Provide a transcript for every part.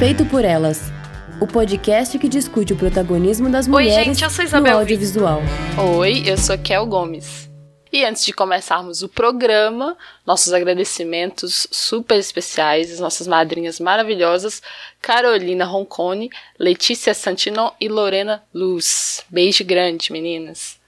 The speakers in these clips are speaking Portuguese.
Feito por Elas, o podcast que discute o protagonismo das mulheres Oi, gente, eu sou Isabel no audiovisual. Oi, eu sou Kel Gomes. E antes de começarmos o programa, nossos agradecimentos super especiais às nossas madrinhas maravilhosas, Carolina Roncone, Letícia Santino e Lorena Luz. Beijo grande, meninas.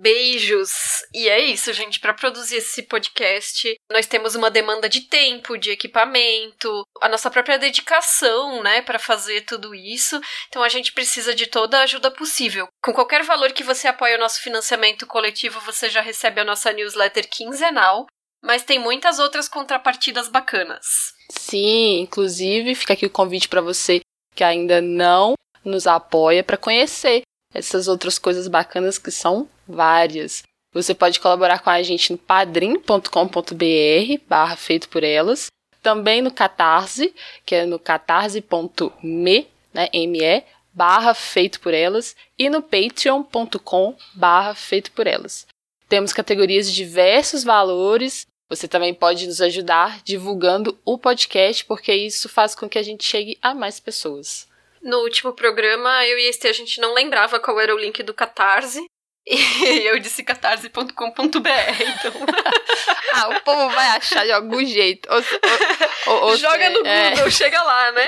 Beijos! E é isso, gente. Para produzir esse podcast, nós temos uma demanda de tempo, de equipamento, a nossa própria dedicação, né, para fazer tudo isso. Então a gente precisa de toda a ajuda possível. Com qualquer valor que você apoie o nosso financiamento coletivo, você já recebe a nossa newsletter quinzenal. Mas tem muitas outras contrapartidas bacanas. Sim, inclusive fica aqui o convite para você que ainda não nos apoia para conhecer essas outras coisas bacanas que são várias. Você pode colaborar com a gente no padrim.com.br barra feito por elas, também no Catarse, que é no catarse.me, né, ME, barra feito por elas, e no patreon.com barra feito por elas. Temos categorias de diversos valores, você também pode nos ajudar divulgando o podcast, porque isso faz com que a gente chegue a mais pessoas. No último programa, eu e Estê, a gente não lembrava qual era o link do Catarse. E eu disse catarse.com.br, então. ah, o povo vai achar de algum jeito. Ou, ou, ou Joga no é. Google, chega lá, né?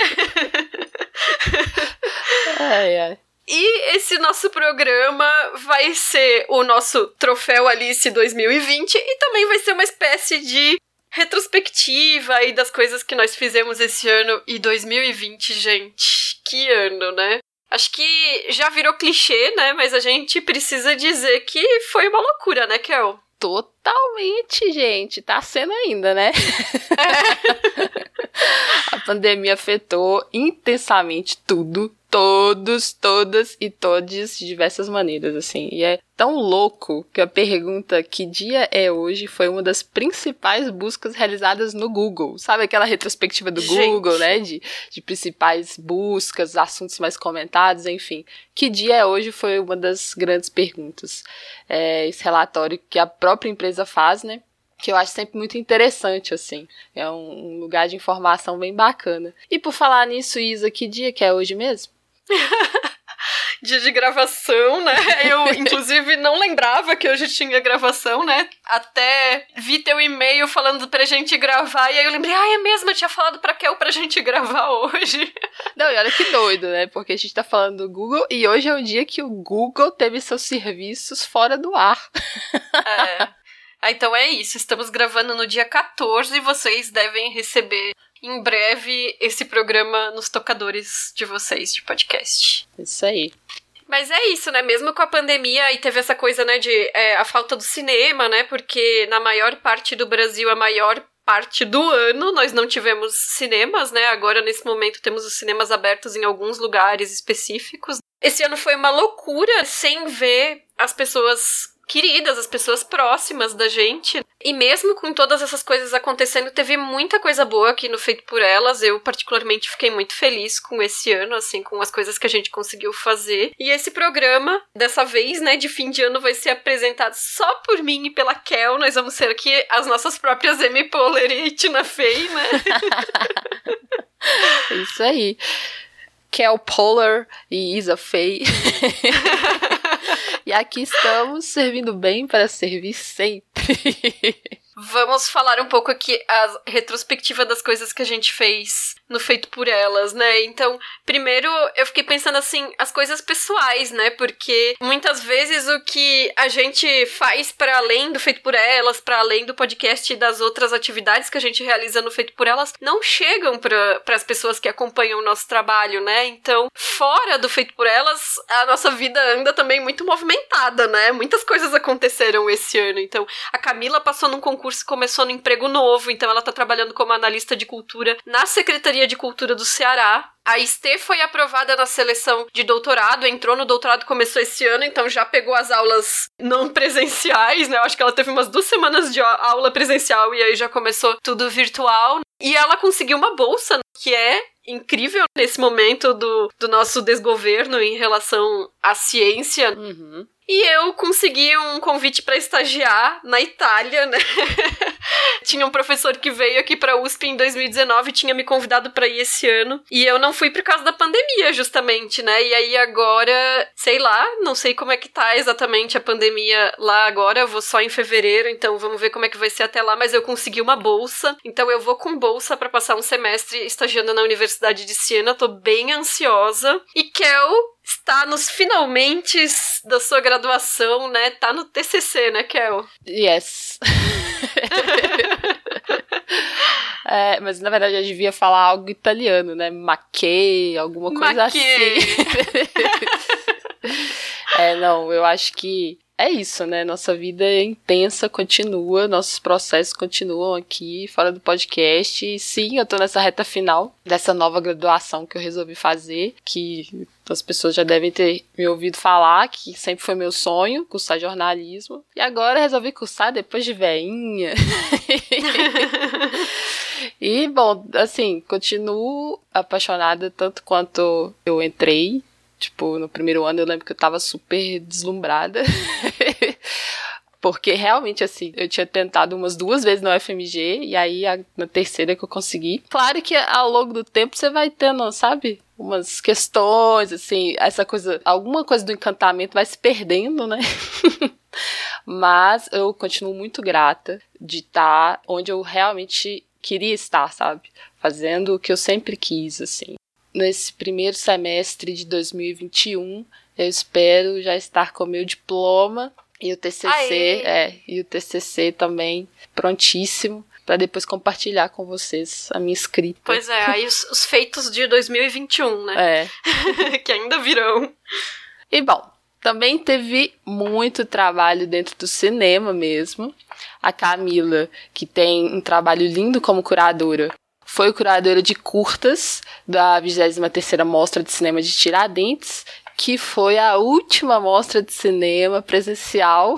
ai, ai. E esse nosso programa vai ser o nosso Troféu Alice 2020 e também vai ser uma espécie de retrospectiva aí das coisas que nós fizemos esse ano e 2020, gente. Que ano, né? Acho que já virou clichê, né? Mas a gente precisa dizer que foi uma loucura, né, Kel? Totalmente, gente. Tá sendo ainda, né? É. a pandemia afetou intensamente tudo, todos, todas e todes de diversas maneiras, assim. E é tão louco que a pergunta que dia é hoje foi uma das principais buscas realizadas no Google. Sabe aquela retrospectiva do Gente. Google, né? De, de principais buscas, assuntos mais comentados, enfim. Que dia é hoje foi uma das grandes perguntas. É, esse relatório que a própria empresa faz, né? que eu acho sempre muito interessante, assim. É um, lugar de informação bem bacana. E por falar nisso, Isa, que dia que é hoje mesmo? dia de gravação, né? Eu, inclusive, não lembrava que hoje tinha gravação, né? Até vi teu e-mail falando pra gente gravar, e aí eu lembrei, ah, é mesmo, eu tinha falado pra Kel pra gente gravar hoje. Não, e olha que doido, né? Porque a gente tá falando do Google, e hoje é o dia que o Google teve seus serviços fora do ar. É. Ah, então é isso, estamos gravando no dia 14 e vocês devem receber em breve esse programa nos tocadores de vocês de podcast. Isso aí. Mas é isso, né? Mesmo com a pandemia e teve essa coisa, né, de é, a falta do cinema, né? Porque na maior parte do Brasil, a maior parte do ano nós não tivemos cinemas, né? Agora, nesse momento, temos os cinemas abertos em alguns lugares específicos. Esse ano foi uma loucura sem ver as pessoas queridas, as pessoas próximas da gente. E mesmo com todas essas coisas acontecendo, teve muita coisa boa aqui no Feito por Elas. Eu, particularmente, fiquei muito feliz com esse ano, assim, com as coisas que a gente conseguiu fazer. E esse programa, dessa vez, né, de fim de ano, vai ser apresentado só por mim e pela Kel. Nós vamos ser aqui as nossas próprias Amy Poehler e Tina Fey, né? Isso aí. Kel Poehler e Isa Fey. E aqui estamos servindo bem para servir sempre. Vamos falar um pouco aqui a retrospectiva das coisas que a gente fez no Feito por Elas, né? Então, primeiro eu fiquei pensando assim, as coisas pessoais, né? Porque muitas vezes o que a gente faz para além do Feito por Elas, para além do podcast e das outras atividades que a gente realiza no Feito por Elas, não chegam para as pessoas que acompanham o nosso trabalho, né? Então, fora do Feito por Elas, a nossa vida anda também muito movimentada, né? Muitas coisas aconteceram esse ano. Então, a Camila passou num concurso concurso começou no emprego novo, então ela tá trabalhando como analista de cultura na Secretaria de Cultura do Ceará. A Estê foi aprovada na seleção de doutorado, entrou no doutorado, começou esse ano, então já pegou as aulas não presenciais, né? Eu acho que ela teve umas duas semanas de aula presencial e aí já começou tudo virtual. E ela conseguiu uma bolsa, que é incrível nesse momento do, do nosso desgoverno em relação à ciência. Uhum. E eu consegui um convite para estagiar na Itália, né? tinha um professor que veio aqui para USP em 2019 e tinha me convidado para ir esse ano. E eu não fui por causa da pandemia, justamente, né? E aí agora, sei lá, não sei como é que tá exatamente a pandemia lá agora. Eu vou só em fevereiro, então vamos ver como é que vai ser até lá. Mas eu consegui uma bolsa, então eu vou com bolsa para passar um semestre estagiando na Universidade de Siena. Tô bem ansiosa. E Kel está nos finalmente da sua graduação, né? Tá no TCC, né, Kel? Yes. é, mas na verdade eu devia falar algo italiano, né? Maquê, alguma coisa assim. é, não, eu acho que é isso, né? Nossa vida é intensa, continua, nossos processos continuam aqui fora do podcast. E sim, eu tô nessa reta final dessa nova graduação que eu resolvi fazer, que as pessoas já devem ter me ouvido falar, que sempre foi meu sonho, cursar jornalismo. E agora resolvi cursar depois de veinha. e, bom, assim, continuo apaixonada tanto quanto eu entrei Tipo, no primeiro ano eu lembro que eu tava super deslumbrada. Porque realmente, assim, eu tinha tentado umas duas vezes no FMG, e aí a, na terceira que eu consegui. Claro que ao longo do tempo você vai tendo, sabe? Umas questões, assim, essa coisa. Alguma coisa do encantamento vai se perdendo, né? Mas eu continuo muito grata de estar onde eu realmente queria estar, sabe? Fazendo o que eu sempre quis, assim nesse primeiro semestre de 2021. Eu espero já estar com meu diploma e o TCC, é, e o TCC também prontíssimo para depois compartilhar com vocês a minha escrita. Pois é, aí os, os feitos de 2021, né? É. que ainda virão. E bom, também teve muito trabalho dentro do cinema mesmo. A Camila, que tem um trabalho lindo como curadora, foi curadora de curtas da 23ª Mostra de Cinema de Tiradentes, que foi a última mostra de cinema presencial.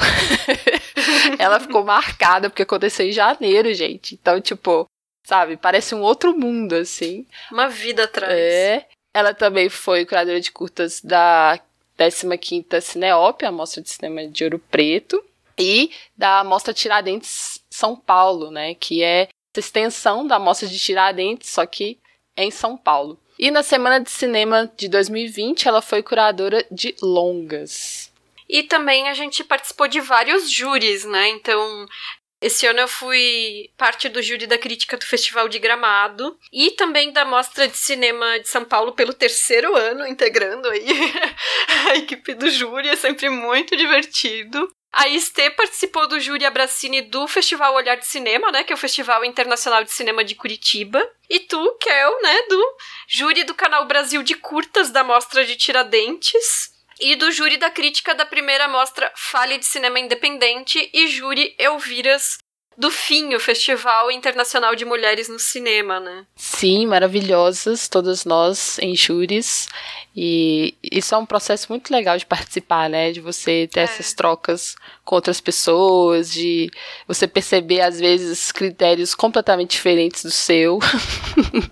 Ela ficou marcada porque aconteceu em janeiro, gente. Então, tipo, sabe, parece um outro mundo assim. Uma vida atrás. É. Ela também foi curadora de curtas da 15ª Cineop, a Mostra de Cinema de Ouro Preto, e da Mostra Tiradentes São Paulo, né, que é extensão da Mostra de Tiradentes, só que em São Paulo. E na Semana de Cinema de 2020, ela foi curadora de longas. E também a gente participou de vários júris, né? Então, esse ano eu fui parte do júri da crítica do Festival de Gramado e também da Mostra de Cinema de São Paulo pelo terceiro ano, integrando aí a equipe do júri, é sempre muito divertido. A Estê participou do júri Abracine do Festival Olhar de Cinema, né? Que é o Festival Internacional de Cinema de Curitiba. E tu, Kel, né? Do júri do Canal Brasil de Curtas da Mostra de Tiradentes. E do júri da crítica da primeira mostra Fale de Cinema Independente e júri Elviras do FIM, o Festival Internacional de Mulheres no Cinema, né? Sim, maravilhosas, todas nós em júris. E isso é um processo muito legal de participar, né? De você ter é. essas trocas com outras pessoas, de você perceber, às vezes, critérios completamente diferentes do seu.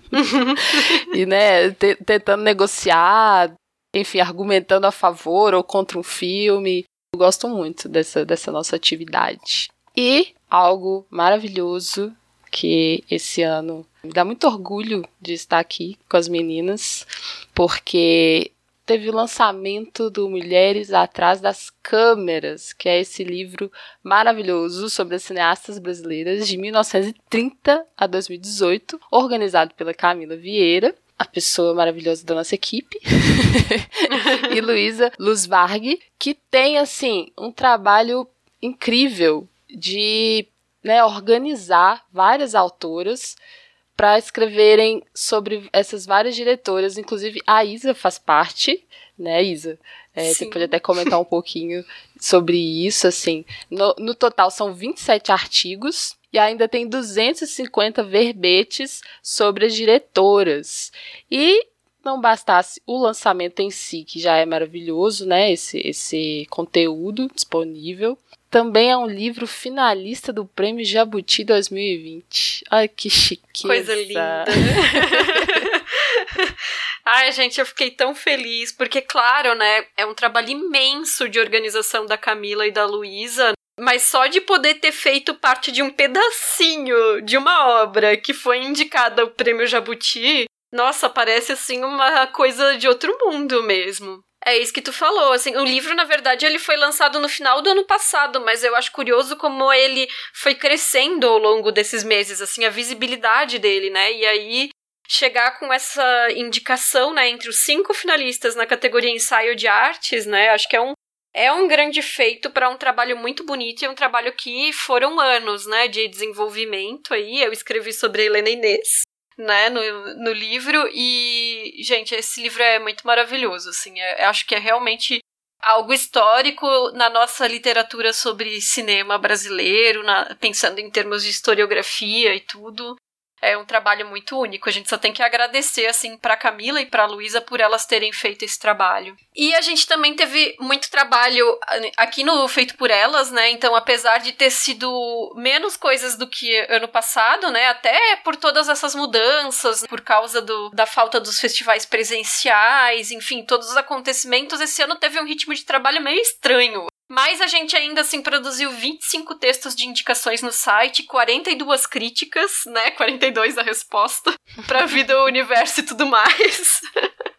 e, né, tentando negociar, enfim, argumentando a favor ou contra um filme. Eu gosto muito dessa, dessa nossa atividade. E algo maravilhoso que esse ano me dá muito orgulho de estar aqui com as meninas, porque teve o lançamento do Mulheres Atrás das Câmeras, que é esse livro maravilhoso sobre as cineastas brasileiras de 1930 a 2018, organizado pela Camila Vieira, a pessoa maravilhosa da nossa equipe, e Luísa Luzvarg, que tem assim um trabalho incrível de né, organizar várias autoras para escreverem sobre essas várias diretoras, inclusive a Isa faz parte, né, Isa? É, você pode até comentar um pouquinho sobre isso, assim. No, no total são 27 artigos e ainda tem 250 verbetes sobre as diretoras. E não bastasse o lançamento em si, que já é maravilhoso, né? Esse, esse conteúdo disponível também é um livro finalista do Prêmio Jabuti 2020. Ai, que chiqueza. Coisa linda. Ai, gente, eu fiquei tão feliz, porque, claro, né, é um trabalho imenso de organização da Camila e da Luísa, mas só de poder ter feito parte de um pedacinho de uma obra que foi indicada ao Prêmio Jabuti, nossa, parece assim uma coisa de outro mundo mesmo. É isso que tu falou, assim, o livro, na verdade, ele foi lançado no final do ano passado, mas eu acho curioso como ele foi crescendo ao longo desses meses, assim, a visibilidade dele, né? E aí chegar com essa indicação, né, entre os cinco finalistas na categoria ensaio de artes, né? Acho que é um é um grande feito para um trabalho muito bonito e um trabalho que foram anos, né, de desenvolvimento aí. Eu escrevi sobre Helena Inês, né, no, no livro. E, gente, esse livro é muito maravilhoso, assim, é, acho que é realmente algo histórico na nossa literatura sobre cinema brasileiro, na, pensando em termos de historiografia e tudo é um trabalho muito único. A gente só tem que agradecer, assim, pra Camila e pra Luísa por elas terem feito esse trabalho. E a gente também teve muito trabalho aqui no Feito por Elas, né? Então, apesar de ter sido menos coisas do que ano passado, né? Até por todas essas mudanças, por causa do, da falta dos festivais presenciais, enfim, todos os acontecimentos, esse ano teve um ritmo de trabalho meio estranho. Mas a gente ainda assim produziu 25 textos de indicações no site, 42 críticas, né? 42 a resposta para vida, o universo e tudo mais.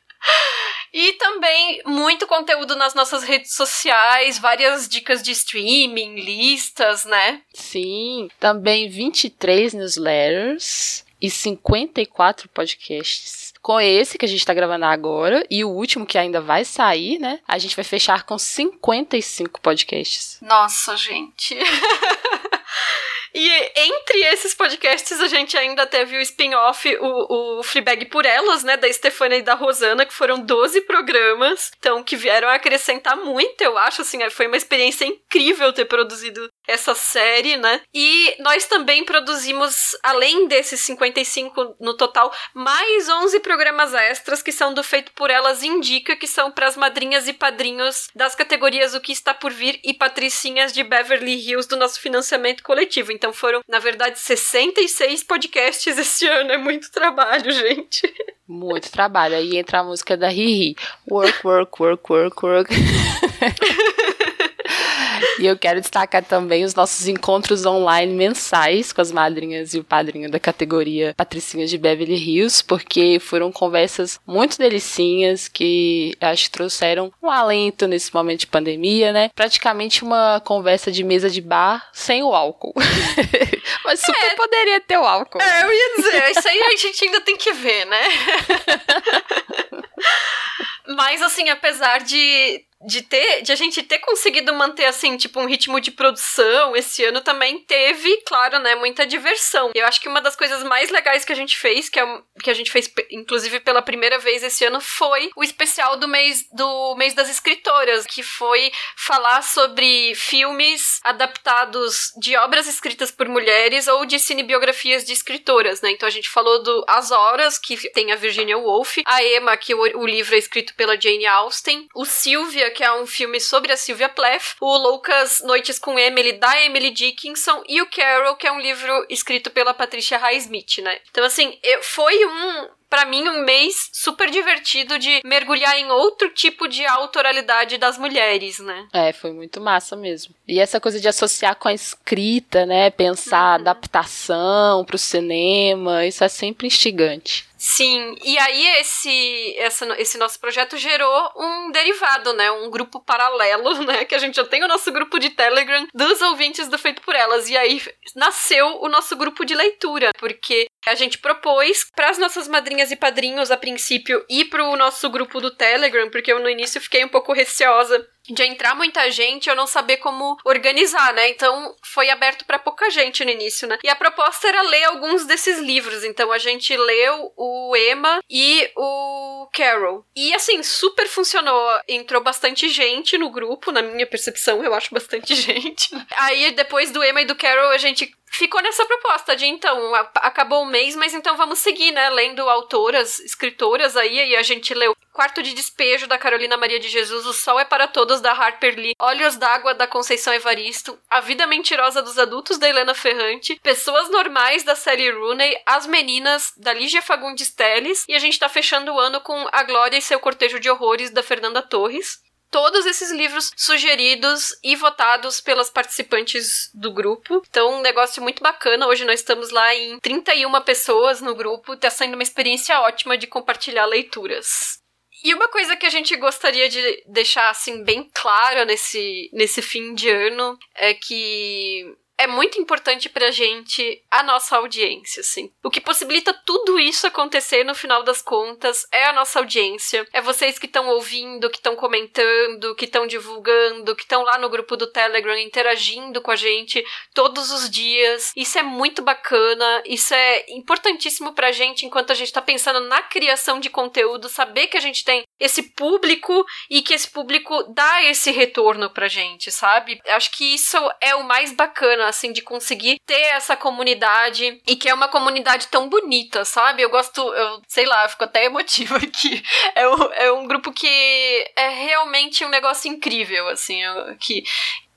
E também muito conteúdo nas nossas redes sociais, várias dicas de streaming, listas, né? Sim, também 23 newsletters e 54 podcasts com esse que a gente está gravando agora e o último que ainda vai sair, né? A gente vai fechar com 55 podcasts. Nossa, gente. E entre esses podcasts, a gente ainda teve o spin-off, o, o Fleabag por Elas, né, da Stefania e da Rosana, que foram 12 programas, então, que vieram acrescentar muito, eu acho, assim, foi uma experiência incrível ter produzido essa série, né? E nós também produzimos, além desses 55 no total, mais 11 programas extras que são do Feito por Elas Indica, que são para as madrinhas e padrinhos das categorias O que está por vir e Patricinhas de Beverly Hills do nosso financiamento coletivo. Então foram, na verdade, 66 podcasts esse ano. É muito trabalho, gente. Muito trabalho. Aí entra a música da Riri. Work, work, work, work, work. E eu quero destacar também os nossos encontros online mensais com as madrinhas e o padrinho da categoria Patricinhas de Beverly Hills, porque foram conversas muito delicinhas que acho que trouxeram um alento nesse momento de pandemia, né? Praticamente uma conversa de mesa de bar sem o álcool. Mas super é, poderia ter o álcool. É, eu ia dizer, isso aí a gente ainda tem que ver, né? Mas assim, apesar de de ter, de a gente ter conseguido manter assim, tipo um ritmo de produção esse ano também teve, claro, né, muita diversão. Eu acho que uma das coisas mais legais que a gente fez, que, é, que a gente fez inclusive pela primeira vez esse ano foi o especial do mês do mês das escritoras, que foi falar sobre filmes adaptados de obras escritas por mulheres ou de cinebiografias de escritoras, né? Então a gente falou do As Horas, que tem a Virginia Woolf, a Emma, que o, o livro é escrito pela Jane Austen, o Sylvia que é um filme sobre a Sylvia Plath, o Loucas Noites com Emily, da Emily Dickinson, e o Carol, que é um livro escrito pela Patricia Highsmith, né? Então, assim, foi um, para mim, um mês super divertido de mergulhar em outro tipo de autoralidade das mulheres, né? É, foi muito massa mesmo. E essa coisa de associar com a escrita, né? Pensar uhum. adaptação pro cinema, isso é sempre instigante. Sim, e aí esse, essa, esse nosso projeto gerou um derivado, né? Um grupo paralelo, né? Que a gente já tem o nosso grupo de Telegram dos ouvintes do Feito por Elas. E aí nasceu o nosso grupo de leitura, porque a gente propôs para as nossas madrinhas e padrinhos, a princípio, ir para o nosso grupo do Telegram, porque eu no início fiquei um pouco receosa de entrar muita gente, eu não saber como organizar, né? Então foi aberto para pouca gente no início, né? E a proposta era ler alguns desses livros. Então a gente leu o Emma e o Carol. E assim, super funcionou. Entrou bastante gente no grupo, na minha percepção, eu acho bastante gente. Aí depois do Emma e do Carol, a gente ficou nessa proposta de então, acabou o mês, mas então vamos seguir, né? Lendo autoras, escritoras aí, e a gente leu Quarto de Despejo, da Carolina Maria de Jesus, O Sol é para Todos, da Harper Lee, Olhos d'Água, da Conceição Evaristo, A Vida Mentirosa dos Adultos, da Helena Ferrante, Pessoas Normais, da Sally Rooney, As Meninas, da Lígia Fagundes Teles, e a gente tá fechando o ano com A Glória e Seu Cortejo de Horrores, da Fernanda Torres todos esses livros sugeridos e votados pelas participantes do grupo. Então, um negócio muito bacana. Hoje nós estamos lá em 31 pessoas no grupo. Está sendo uma experiência ótima de compartilhar leituras. E uma coisa que a gente gostaria de deixar assim bem clara nesse, nesse fim de ano é que é muito importante pra gente a nossa audiência, assim. O que possibilita tudo isso acontecer no final das contas é a nossa audiência. É vocês que estão ouvindo, que estão comentando, que estão divulgando, que estão lá no grupo do Telegram interagindo com a gente todos os dias. Isso é muito bacana, isso é importantíssimo pra gente enquanto a gente tá pensando na criação de conteúdo, saber que a gente tem esse público e que esse público dá esse retorno pra gente, sabe? Acho que isso é o mais bacana, assim, de conseguir ter essa comunidade e que é uma comunidade tão bonita, sabe? Eu gosto, eu sei lá, eu fico até emotiva aqui. É um, é um grupo que é realmente um negócio incrível, assim, que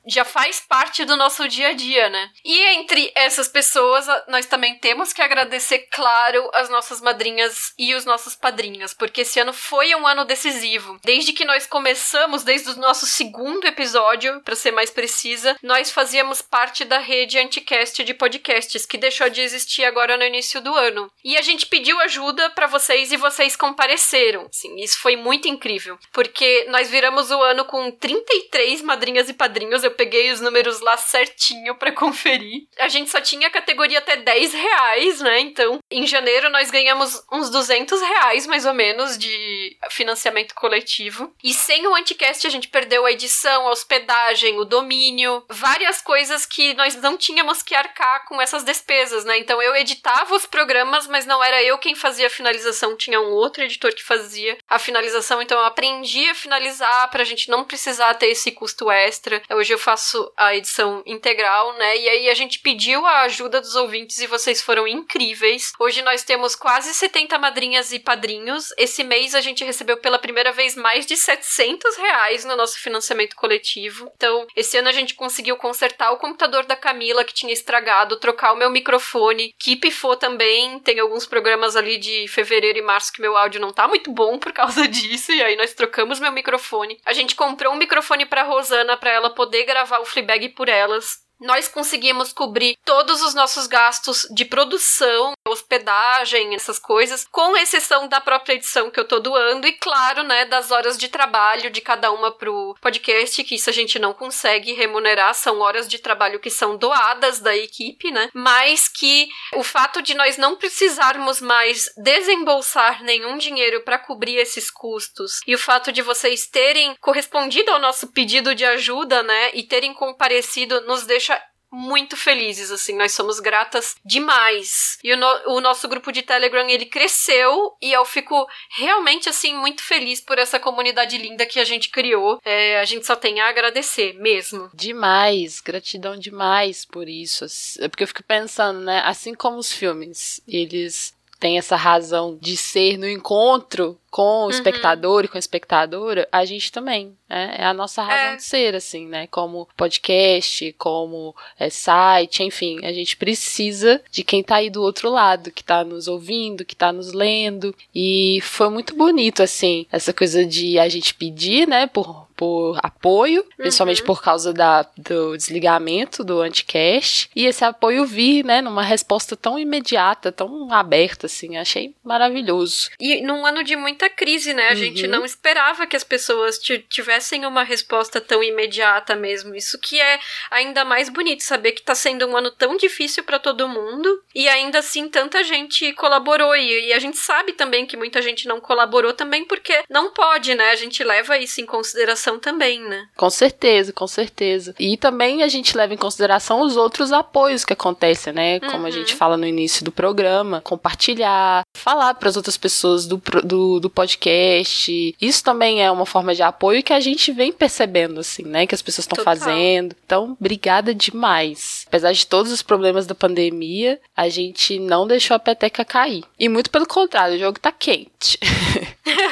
já faz parte do nosso dia a dia, né? E entre essas pessoas, nós também temos que agradecer, claro, as nossas madrinhas e os nossos padrinhos, porque esse ano foi um ano decisivo. Desde que nós começamos, desde o nosso segundo episódio, para ser mais precisa, nós fazíamos parte da rede Anticast de podcasts, que deixou de existir agora no início do ano. E a gente pediu ajuda para vocês e vocês compareceram. Sim, isso foi muito incrível, porque nós viramos o ano com 33 madrinhas e padrinhos. Eu peguei os números lá certinho para conferir. A gente só tinha categoria até 10 reais, né? Então, em janeiro nós ganhamos uns 200 reais, mais ou menos, de financiamento coletivo. E sem o Anticast a gente perdeu a edição, a hospedagem, o domínio, várias coisas que nós não tínhamos que arcar com essas despesas, né? Então eu editava os programas, mas não era eu quem fazia a finalização, tinha um outro editor que fazia a finalização, então eu aprendi a finalizar pra gente não precisar ter esse custo extra. Hoje eu faço a edição integral, né? E aí a gente pediu a ajuda dos ouvintes e vocês foram incríveis. Hoje nós temos quase 70 madrinhas e padrinhos. Esse mês a gente recebeu pela primeira vez mais de 700 reais no nosso financiamento coletivo. Então, esse ano a gente conseguiu consertar o computador da Camila que tinha estragado, trocar o meu microfone, que pifou também. Tem alguns programas ali de fevereiro e março que meu áudio não tá muito bom por causa disso, e aí nós trocamos meu microfone. A gente comprou um microfone para Rosana para ela poder gravar o Fleabag por elas nós conseguimos cobrir todos os nossos gastos de produção, hospedagem, essas coisas, com exceção da própria edição que eu tô doando e, claro, né, das horas de trabalho de cada uma pro podcast, que isso a gente não consegue remunerar, são horas de trabalho que são doadas da equipe, né? Mas que o fato de nós não precisarmos mais desembolsar nenhum dinheiro para cobrir esses custos e o fato de vocês terem correspondido ao nosso pedido de ajuda, né, e terem comparecido nos deixa muito felizes, assim, nós somos gratas demais. E o, no, o, nosso grupo de Telegram, ele cresceu e eu fico realmente, assim, muito feliz por essa comunidade linda que a gente criou. É, a gente só tem a agradecer mesmo. Demais, gratidão demais por isso. Porque eu fico pensando, né, assim como os filmes, eles têm essa razão de ser no encontro com o uhum. espectador e com a espectadora, a gente também. Né? É a nossa razão é. de ser, assim, né? Como podcast, como é, site, enfim, a gente precisa de quem tá aí do outro lado, que tá nos ouvindo, que tá nos lendo. E foi muito bonito, assim, essa coisa de a gente pedir, né, por, por apoio, uhum. principalmente por causa da, do desligamento do Anticast, e esse apoio vir, né, numa resposta tão imediata, tão aberta, assim, achei maravilhoso. E num ano de muita crise, né? A uhum. gente não esperava que as pessoas tivessem uma resposta tão imediata mesmo. Isso que é ainda mais bonito, saber que tá sendo um ano tão difícil para todo mundo e ainda assim tanta gente colaborou. E, e, a gente sabe também que muita gente não colaborou também porque não pode, né? A gente leva isso em consideração também, né? Com certeza, com certeza. E também a gente leva em consideração os outros apoios que acontecem, né? Como uhum. a gente fala no início do programa, compartilhar, falar para as outras pessoas do, do do podcast. Isso também é uma forma de apoio que a gente vem percebendo, assim, né? Que as pessoas estão fazendo. Então, obrigada demais. Apesar de todos os problemas da pandemia, a gente não deixou a peteca cair. E muito pelo contrário, o jogo tá quente.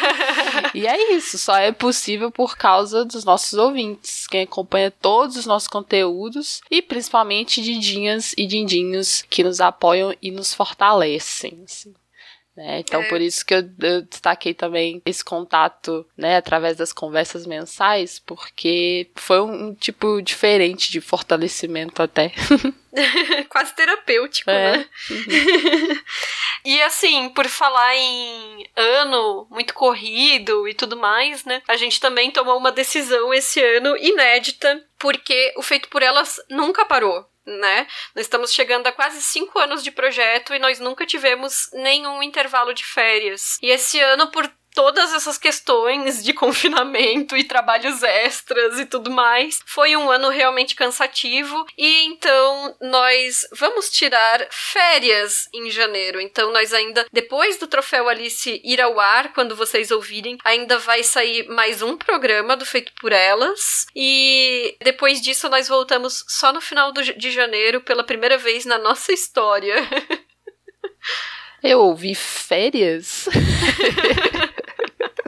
e é isso, só é possível por causa dos nossos ouvintes, quem acompanha todos os nossos conteúdos e principalmente didinhas e dindinhos que nos apoiam e nos fortalecem. Assim. Né? Então, é. por isso que eu, eu, destaquei também esse contato, né, através das conversas mensais, porque foi um, um tipo diferente de fortalecimento até. Quase terapêutico, é. né? Uhum. e assim, por falar em ano muito corrido e tudo mais, né? A gente também tomou uma decisão esse ano inédita, porque o Feito por Elas nunca parou né? Nós estamos chegando a quase cinco anos de projeto e nós nunca tivemos nenhum intervalo de férias. E esse ano, por todas essas questões de confinamento e trabalhos extras e tudo mais. Foi um ano realmente cansativo e então nós vamos tirar férias em janeiro. Então nós ainda depois do troféu Alice ir ao ar, quando vocês ouvirem, ainda vai sair mais um programa do Feito por Elas e depois disso nós voltamos só no final do, de janeiro pela primeira vez na nossa história. Eu ouvi férias?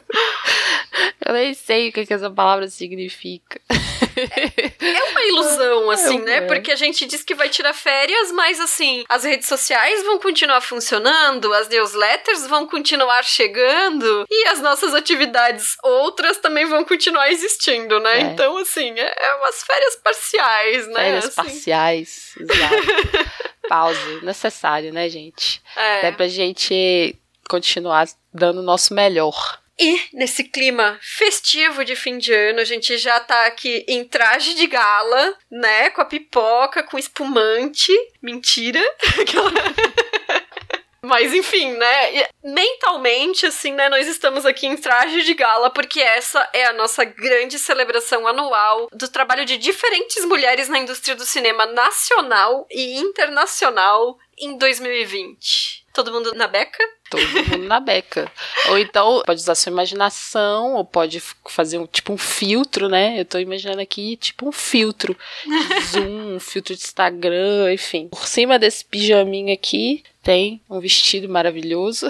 Eu nem sei o que, que essa palavra significa. É uma ilusão, assim, né? Porque a gente diz que vai tirar férias, mas assim, as redes sociais vão continuar funcionando, as newsletters vão continuar chegando e as nossas atividades outras também vão continuar existindo, né? É. Então, assim, é, é, umas férias parciais, né? Férias assim. parciais, exato. Pause, necessário, né, gente? É. Até pra gente continuar dando o nosso melhor. E nesse clima festivo de fim de ano, a gente já tá aqui em traje de gala, né? Com a pipoca, com espumante. Mentira. Mas enfim, né? Mentalmente, assim, né? Nós estamos aqui em traje de gala porque essa é a nossa grande celebração anual do trabalho de diferentes mulheres na indústria do cinema nacional e internacional em 2020. Todo mundo na beca? Todo mundo na beca. Ou então pode usar sua imaginação, ou pode fazer um tipo um filtro, né? Eu tô imaginando aqui tipo um filtro de Zoom, um filtro de Instagram, enfim. Por cima desse pijaminho aqui tem um vestido maravilhoso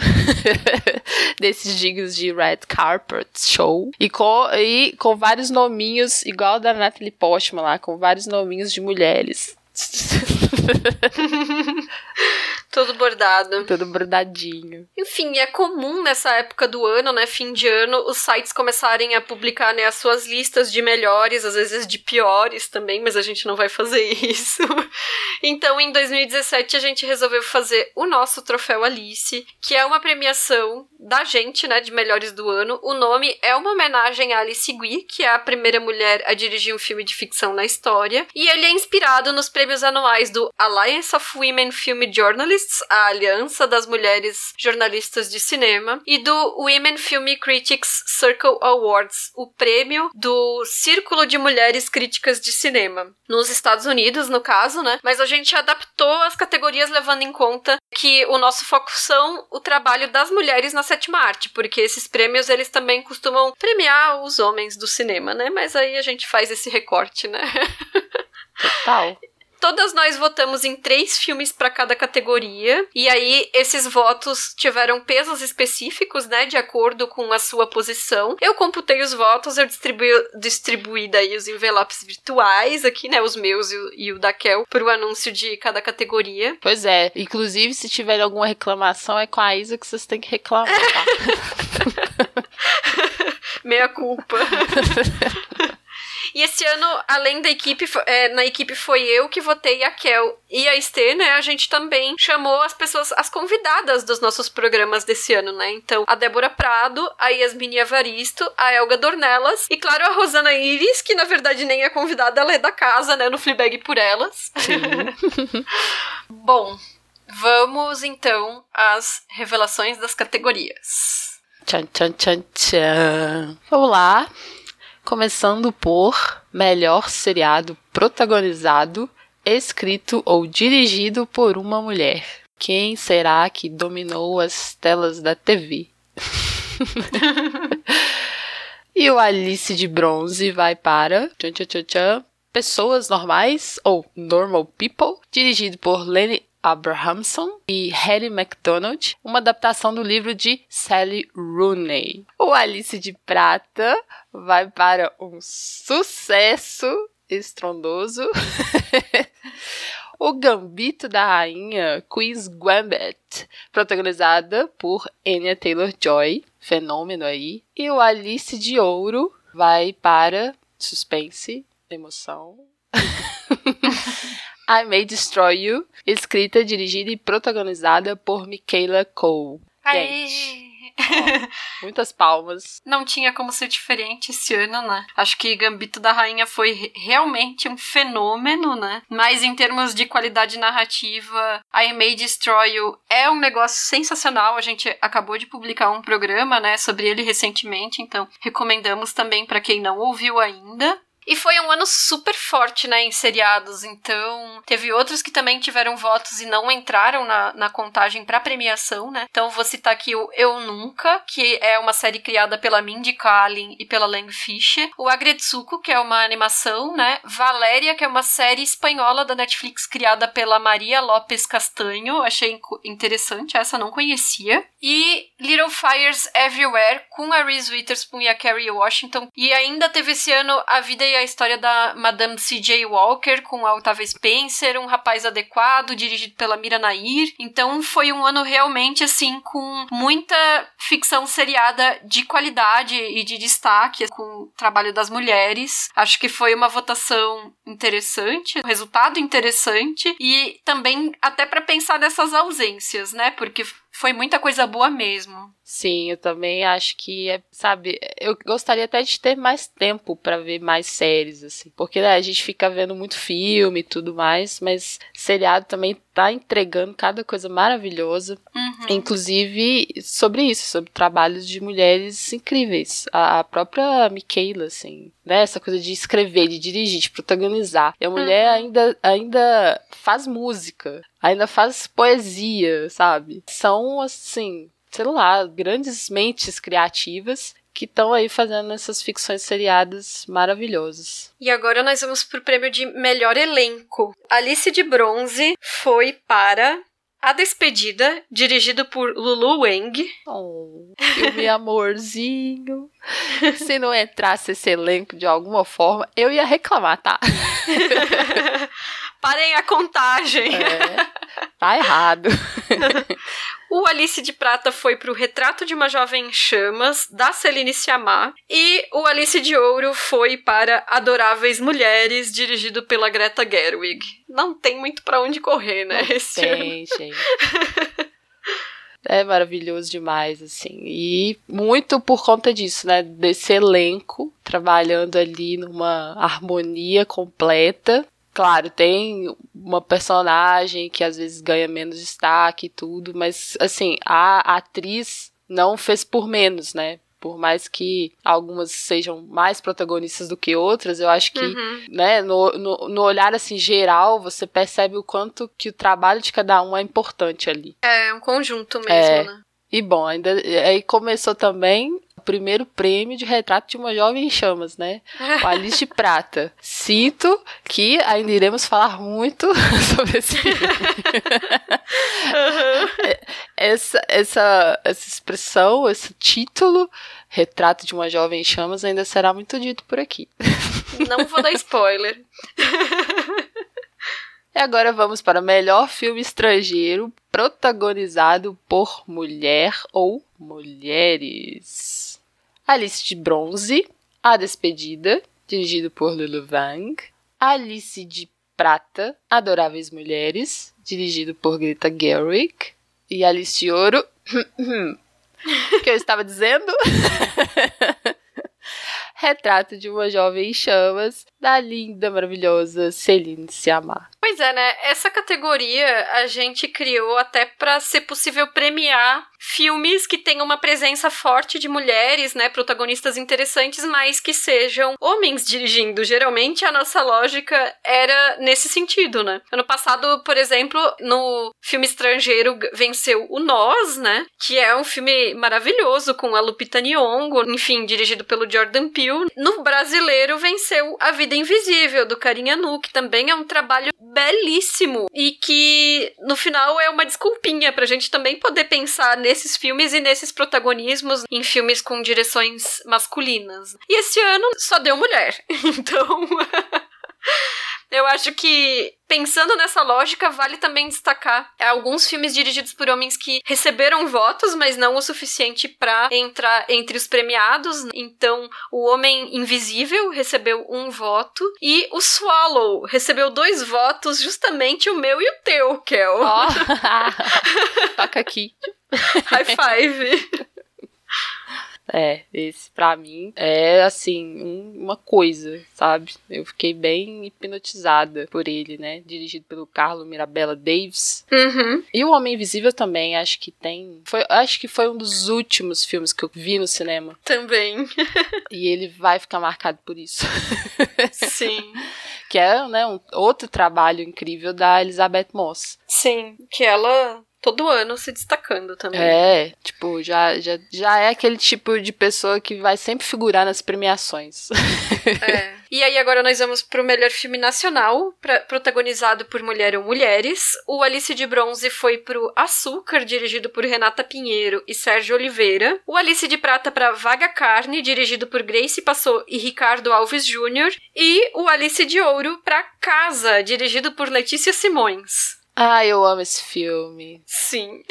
desses dignos de red carpet show e com, e com vários nominhos igual da Natalie Portman lá, com vários nominhos de mulheres. Todo bordado. Todo bordadinho. Enfim, é comum nessa época do ano, né, fim de ano, os sites começarem a publicar, né, as suas listas de melhores, às vezes de piores também, mas a gente não vai fazer isso. então, em 2017, a gente resolveu fazer o nosso troféu Alice, que é uma premiação da gente, né, de melhores do ano. O nome é uma homenagem a Alice Guy, que é a primeira mulher a dirigir um filme de ficção na história, e ele é inspirado nos prêmios anuais do Alliance of Women Film Journalists a Aliança das Mulheres Jornalistas de Cinema, e do Women Film Critics Circle Awards, o prêmio do Círculo de Mulheres Críticas de Cinema. Nos Estados Unidos, no caso, né? Mas a gente adaptou as categorias levando em conta que o nosso foco são o trabalho das mulheres na sétima arte, porque esses prêmios eles também costumam premiar os homens do cinema, né? Mas aí a gente faz esse recorte, né? Total. Todas nós votamos em três filmes para cada categoria, e aí esses votos tiveram pesos específicos, né, de acordo com a sua posição. Eu computei os votos, eu distribuí, distribuí daí os envelopes virtuais aqui, né, os meus e o, e o da Kel, pro anúncio de cada categoria. Pois é, inclusive se tiver alguma reclamação é com a Isa que vocês têm que reclamar, tá? Meia culpa. E esse ano, além da equipe, é, na equipe foi eu que votei a Kel e a Esther, né? A gente também chamou as pessoas, as convidadas dos nossos programas desse ano, né? Então, a Débora Prado, a Yasmini Evaristo, a Elga Dornelas e, claro, a Rosana Iris, que na verdade nem é convidada, ela é da casa, né? No Fleabag por elas. Bom, vamos então às revelações das categorias. Tchan, tchan, tchan, tchan. Vamos lá. Começando por melhor seriado protagonizado, escrito ou dirigido por uma mulher. Quem será que dominou as telas da TV? e o Alice de Bronze vai para tchan, tchan, tchan, Pessoas Normais, ou Normal People, dirigido por Lenny Abrahamson e Harry MacDonald, uma adaptação do livro de Sally Rooney. O Alice de Prata vai para um sucesso estrondoso. o Gambito da Rainha, Queen's Gambit, protagonizada por Anya Taylor-Joy, fenômeno aí. E o Alice de Ouro vai para suspense, emoção. I May Destroy You, escrita, dirigida e protagonizada por Michaela Cole. Gente, ó, muitas palmas. Não tinha como ser diferente esse ano, né? Acho que Gambito da Rainha foi realmente um fenômeno, né? Mas em termos de qualidade narrativa, I May Destroy You é um negócio sensacional. A gente acabou de publicar um programa, né, sobre ele recentemente, então recomendamos também para quem não ouviu ainda. E foi um ano super forte, né, em seriados. Então, teve outros que também tiveram votos e não entraram na, na contagem para premiação, né? Então, vou citar aqui o Eu Nunca, que é uma série criada pela Mindy Kaling e pela Lang Fisher. O Agretsuko, que é uma animação, né? Valéria, que é uma série espanhola da Netflix criada pela Maria Lopes Castanho. Achei interessante, essa não conhecia. E Little Fires Everywhere, com a Reese Witherspoon e a Kerry Washington. E ainda teve esse ano A Vida e a história da Madame C.J. Walker com a Octavia Spencer, um rapaz adequado, dirigido pela Mira Nair. Então foi um ano realmente assim com muita ficção seriada de qualidade e de destaque com o trabalho das mulheres. Acho que foi uma votação interessante, um resultado interessante e também até para pensar nessas ausências, né? Porque foi muita coisa boa mesmo. Sim, eu também acho que é, sabe, eu gostaria até de ter mais tempo para ver mais séries assim, porque né, a gente fica vendo muito filme e tudo mais, mas seriado também tá entregando cada coisa maravilhosa, uhum. inclusive sobre isso, sobre trabalhos de mulheres incríveis. A, própria Michaela, assim, né, essa coisa de escrever, de dirigir, de protagonizar. E a mulher uhum. ainda ainda faz música, ainda faz poesia, sabe? São assim sei lá, grandes mentes criativas que estão aí fazendo essas ficções seriadas maravilhosas. E agora nós vamos pro prêmio de melhor elenco. Alice de Bronze foi para A Despedida, dirigido por Lulu Wang. Oh, filme amorzinho. Se não entrasse esse elenco de alguma forma, eu ia reclamar, tá? Parem a contagem. É, tá errado. O Alice de Prata foi pro Retrato de uma Jovem em Chamas, da Celine Sciamma. E o Alice de Ouro foi para Adoráveis Mulheres, dirigido pela Greta Gerwig. Não tem muito para onde correr, né? Não esse tem, ano. gente. É maravilhoso demais, assim. E muito por conta disso, né? Desse elenco trabalhando ali numa harmonia completa Claro, tem uma personagem que às vezes ganha menos destaque e tudo, mas assim, a atriz não fez por menos, né? Por mais que algumas sejam mais protagonistas do que outras, eu acho que, uhum. né, no, no, no, olhar assim geral, você percebe o quanto que o trabalho de cada um é importante ali. É um conjunto mesmo, é, né? E bom, ainda aí começou também o primeiro prêmio de retrato de uma jovem em chamas, né? O Alice de Prata. Sinto que ainda iremos falar muito sobre esse filme. Uhum. essa, essa, essa expressão, esse título, Retrato de uma Jovem em Chamas, ainda será muito dito por aqui. Não vou dar spoiler. E agora vamos para o melhor filme estrangeiro protagonizado por mulher ou mulheres. Alice de Bronze, A Despedida, dirigido por Lulu Wang. Alice de Prata, Adoráveis Mulheres, dirigido por Greta Gerwig. E Alice de Ouro, que eu estava dizendo? Retrato de uma Jovem em Chamas, da linda, maravilhosa Celine Sciamma. Pois é, né? Essa categoria a gente criou até para ser possível premiar filmes que tenham uma presença forte de mulheres, né, protagonistas interessantes, mas que sejam homens dirigindo. Geralmente a nossa lógica era nesse sentido, né? Ano passado, por exemplo, no filme estrangeiro venceu o Nós, né, que é um filme maravilhoso com a Lupita Nyong'o, enfim, dirigido pelo Jordan Peele. No brasileiro venceu A Vida Invisível do Carinha Nu, que também é um trabalho belíssimo e que no final é uma desculpinha pra gente também poder pensar nesses filmes e nesses protagonismos em filmes com direções masculinas. E esse ano só deu mulher. Então. Eu acho que, pensando nessa lógica, vale também destacar alguns filmes dirigidos por homens que receberam votos, mas não o suficiente para entrar entre os premiados. Então, O Homem Invisível recebeu um voto e o Swallow recebeu dois votos, justamente o meu e o teu, Kel. Oh. Toca aqui. High five. É, esse pra mim é assim, um, uma coisa, sabe? Eu fiquei bem hipnotizada por ele, né? Dirigido pelo Carlo Mirabella Davis. Uhum. E o Homem Invisível também, acho que tem. Foi, acho que foi um dos últimos filmes que eu vi no cinema. Também. e ele vai ficar marcado por isso. Sim. que é, né, um outro trabalho incrível da Elizabeth Moss. Sim, que ela todo ano se destacando também. É, tipo, já, já, já é aquele tipo de pessoa que vai sempre figurar nas premiações. é. E aí agora nós vamos pro melhor filme nacional, pra, protagonizado por mulher ou mulheres. O Alice de Bronze foi pro Açúcar, dirigido por Renata Pinheiro e Sérgio Oliveira. O Alice de Prata para Vaga Carne, dirigido por Grace Passou e Ricardo Alves Jr. E o Alice de Ouro para Casa, dirigido por Letícia Simões. Ah, eu amo esse filme. Sim.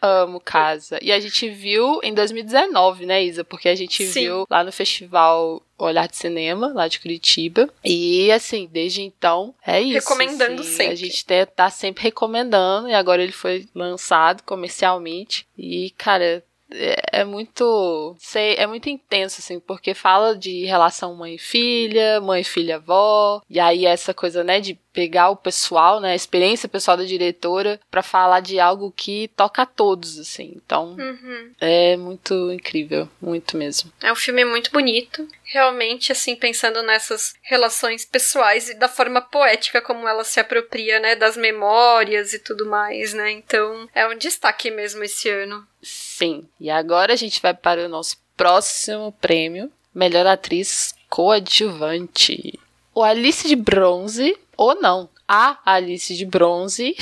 Eu amo Casa. E a gente viu em 2019, né, Isa? Porque a gente Sim. viu lá no festival Olhar de Cinema, lá de Curitiba. E, assim, desde então, é isso. Recomendando assim, sempre. A gente tá, tá sempre recomendando. E agora ele foi lançado comercialmente. E, cara, é, é muito, sei, é muito intenso assim, porque fala de relação mãe e filha, mãe e filha avó, e aí essa coisa, né, de pegar o pessoal, né, a experiência pessoal da diretora para falar de algo que toca a todos assim. Então, uhum. é muito incrível, muito mesmo. É um filme muito bonito. Realmente, assim, pensando nessas relações pessoais e da forma poética como ela se apropria, né, das memórias e tudo mais, né? Então, é um destaque mesmo esse ano. Sim. E agora a gente vai para o nosso próximo prêmio, melhor atriz coadjuvante. O Alice de Bronze, ou não, a Alice de Bronze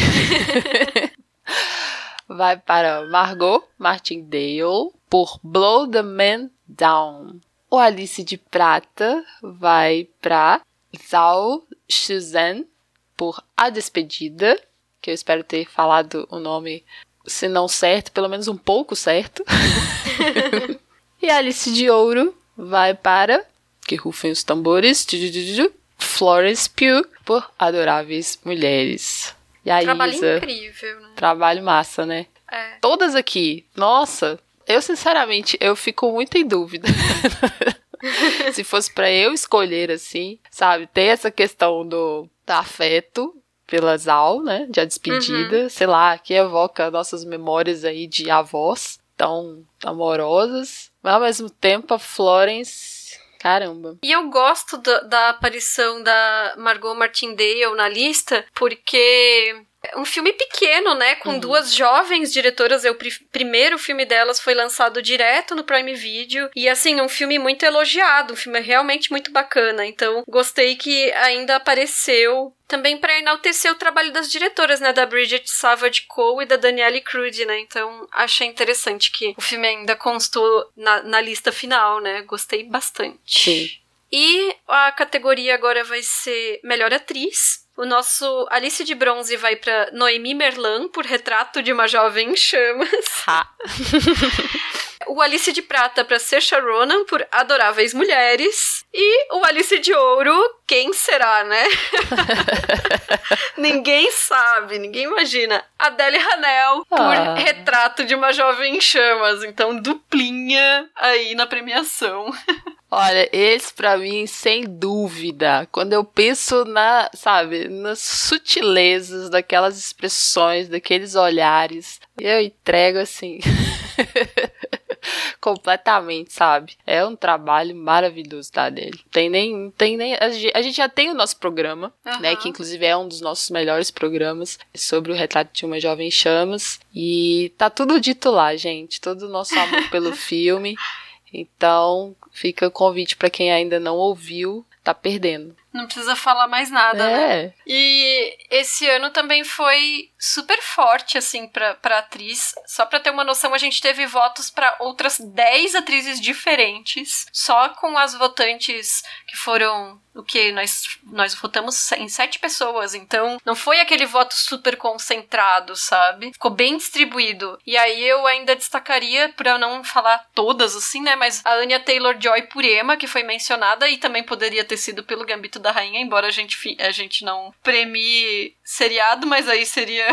vai para Margot Martindale por Blow the Man Down. O Alice de Prata vai para Zhao Shuzhen por A Despedida, que eu espero ter falado o nome, se não certo, pelo menos um pouco certo. e a Alice de Ouro vai para, que rufem os tambores, Florence Pugh por Adoráveis Mulheres. E aí, Trabalho Isa, incrível, né? trabalho massa, né? É. Todas aqui, nossa, eu sinceramente, eu fico muito em dúvida. Se fosse para eu escolher assim, sabe, tem essa questão do, do afeto pela Zal, né, de a despedida, sei lá, que evoca nossas memórias aí de avós tão amorosas, mas ao mesmo tempo a Florence, caramba. E eu gosto da, da aparição da Margot Martindale na lista, porque um filme pequeno, né? Com Uhum. duas jovens diretoras. O pri- primeiro filme delas foi lançado direto no Prime Video. E, assim, um filme muito elogiado. Um filme realmente muito bacana. Então, gostei que ainda apareceu também para enaltecer o trabalho das diretoras, né? Da Bridget Savage Cole e da Danielle Crude, né? Então, achei interessante que o filme ainda constou na, na lista final, né? Gostei bastante. Sim. E a categoria agora vai ser Melhor Atriz. O nosso Alice de Bronze vai para Noemi Merlan por Retrato de uma Jovem em Chamas. Ha. O Alice de Prata para Saoirse Ronan por Adoráveis Mulheres. E o Alice de Ouro, quem será, né? ninguém sabe, ninguém imagina. Adele Hanel por Ah. Retrato de uma Jovem em Chamas. Então, duplinha aí na premiação. Olha, esse para mim, sem dúvida, quando eu penso na, sabe, nas sutilezas daquelas expressões, daqueles olhares, eu entrego assim. completamente, sabe? É um trabalho maravilhoso, tá, dele. Tem nem, tem nem, a gente já tem o nosso programa, uhum. né, que inclusive é um dos nossos melhores programas sobre o retrato de uma jovem chamas e tá tudo dito lá, gente, todo o nosso amor pelo filme. Então, fica o convite para quem ainda não ouviu, tá perdendo. Não precisa falar mais nada, né? é. né? E esse ano também foi super forte, assim, pra, pra atriz. Só pra ter uma noção, a gente teve votos para outras 10 atrizes diferentes, só com as votantes que foram o que nós nós votamos em sete pessoas, então não foi aquele voto super concentrado, sabe? Ficou bem distribuído. E aí eu ainda destacaria para não falar todas assim, né, mas a Anya Taylor-Joy por Emma, que foi mencionada e também poderia ter sido pelo Gambito da Rainha, embora a gente a gente não premie seriado, mas aí seria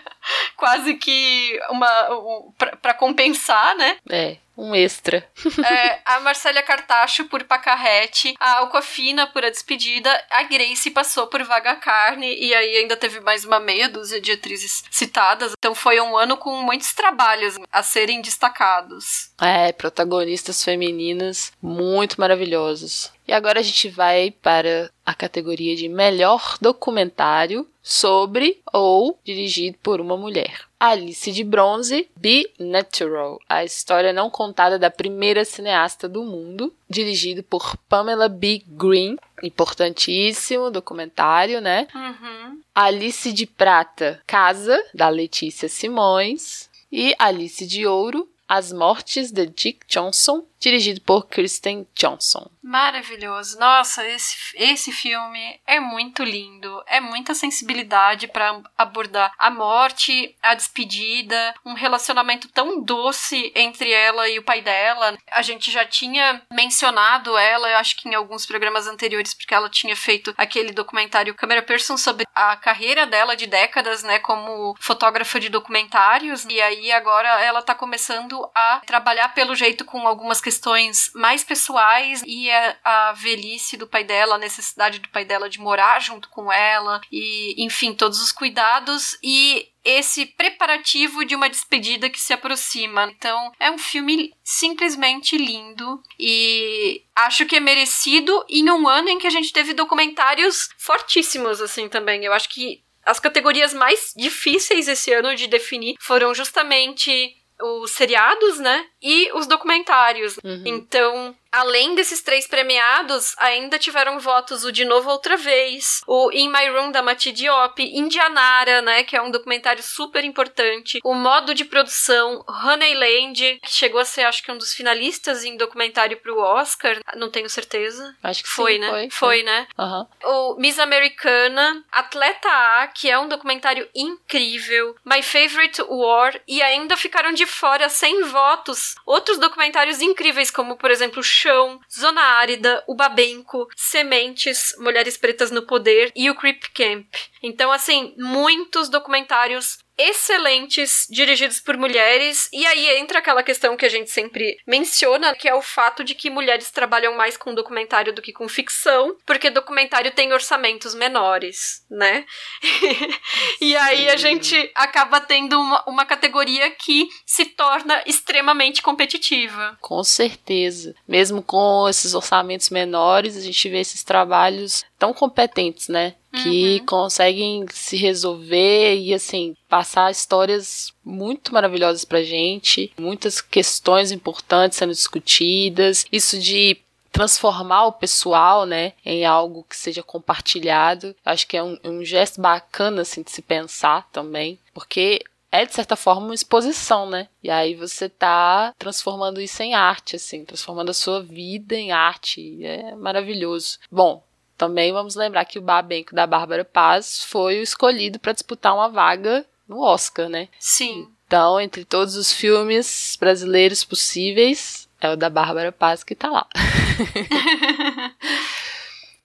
quase que uma um, para compensar, né? É um extra. é, a Marcélia Cartacho por Pacarrete, a Alcoafina por A Despedida, a Grace passou por Vaga Carne, e aí ainda teve mais uma meia dúzia de atrizes citadas. Então foi um ano com muitos trabalhos a serem destacados. É, protagonistas femininas muito maravilhosos. E agora a gente vai para a categoria de melhor documentário sobre ou dirigido por uma mulher. Alice de Bronze, Be Natural, a história não contada da primeira cineasta do mundo, dirigido por Pamela B. Green, importantíssimo documentário, né? Uhum. Alice de Prata, Casa, da Letícia Simões, e Alice de Ouro, As Mortes de Dick Johnson, dirigido por Kristen Johnson. Maravilhoso. Nossa, esse, esse filme é muito lindo. É muita sensibilidade para abordar a morte, a despedida, um relacionamento tão doce entre ela e o pai dela. A gente já tinha mencionado ela, eu acho que em alguns programas anteriores, porque ela tinha feito aquele documentário Câmera Person sobre a carreira dela de décadas, né, como fotógrafa de documentários. E aí agora ela tá começando a trabalhar pelo jeito com algumas questões mais pessoais e a, a, velhice do pai dela, a necessidade do pai dela de morar junto com ela e, enfim, todos os cuidados e esse preparativo de uma despedida que se aproxima. Então, é um filme simplesmente lindo e acho que é merecido em um ano em que a gente teve documentários fortíssimos assim também. Eu acho que as categorias mais difíceis esse ano de definir foram justamente os seriados, né? E os documentários. Uhum. Então, Além desses três premiados, ainda tiveram votos o De Novo Outra Vez, o In My Room da Mati Diop, Indianara, né, que é um documentário super importante, o modo de produção, Honeyland, que chegou a ser, acho que, um dos finalistas em documentário pro Oscar, não tenho certeza. Acho que foi, sim, né? Foi, foi né? Uhum. O Miss Americana, Atleta A, que é um documentário incrível, My Favorite War, e ainda ficaram de fora sem votos outros documentários incríveis, como, por exemplo, Chão, Zona Árida, o Babenco, Sementes, Mulheres Pretas no Poder e o Creep Camp. Então, assim, muitos documentários excelentes, dirigidos por mulheres, e aí entra aquela questão que a gente sempre menciona, que é o fato de que mulheres trabalham mais com documentário do que com ficção, porque documentário tem orçamentos menores, né? e aí a gente acaba tendo uma, uma categoria que se torna extremamente competitiva. Com certeza. Mesmo com esses orçamentos menores, a gente vê esses trabalhos tão competentes, né? Que uhum. conseguem se resolver e, assim, passar histórias muito maravilhosas pra gente, muitas questões importantes sendo discutidas, isso de transformar o pessoal, né, em algo que seja compartilhado. Acho que é um, um gesto bacana, assim, de se pensar também, porque é de certa forma uma exposição, né? E aí você tá transformando isso em arte, assim, transformando a sua vida em arte. É maravilhoso. Bom, também vamos lembrar que o Babenco da Bárbara Paz foi o escolhido para disputar uma vaga no Oscar, né? Sim. Então, entre todos os filmes brasileiros possíveis, é o da Bárbara Paz que tá lá.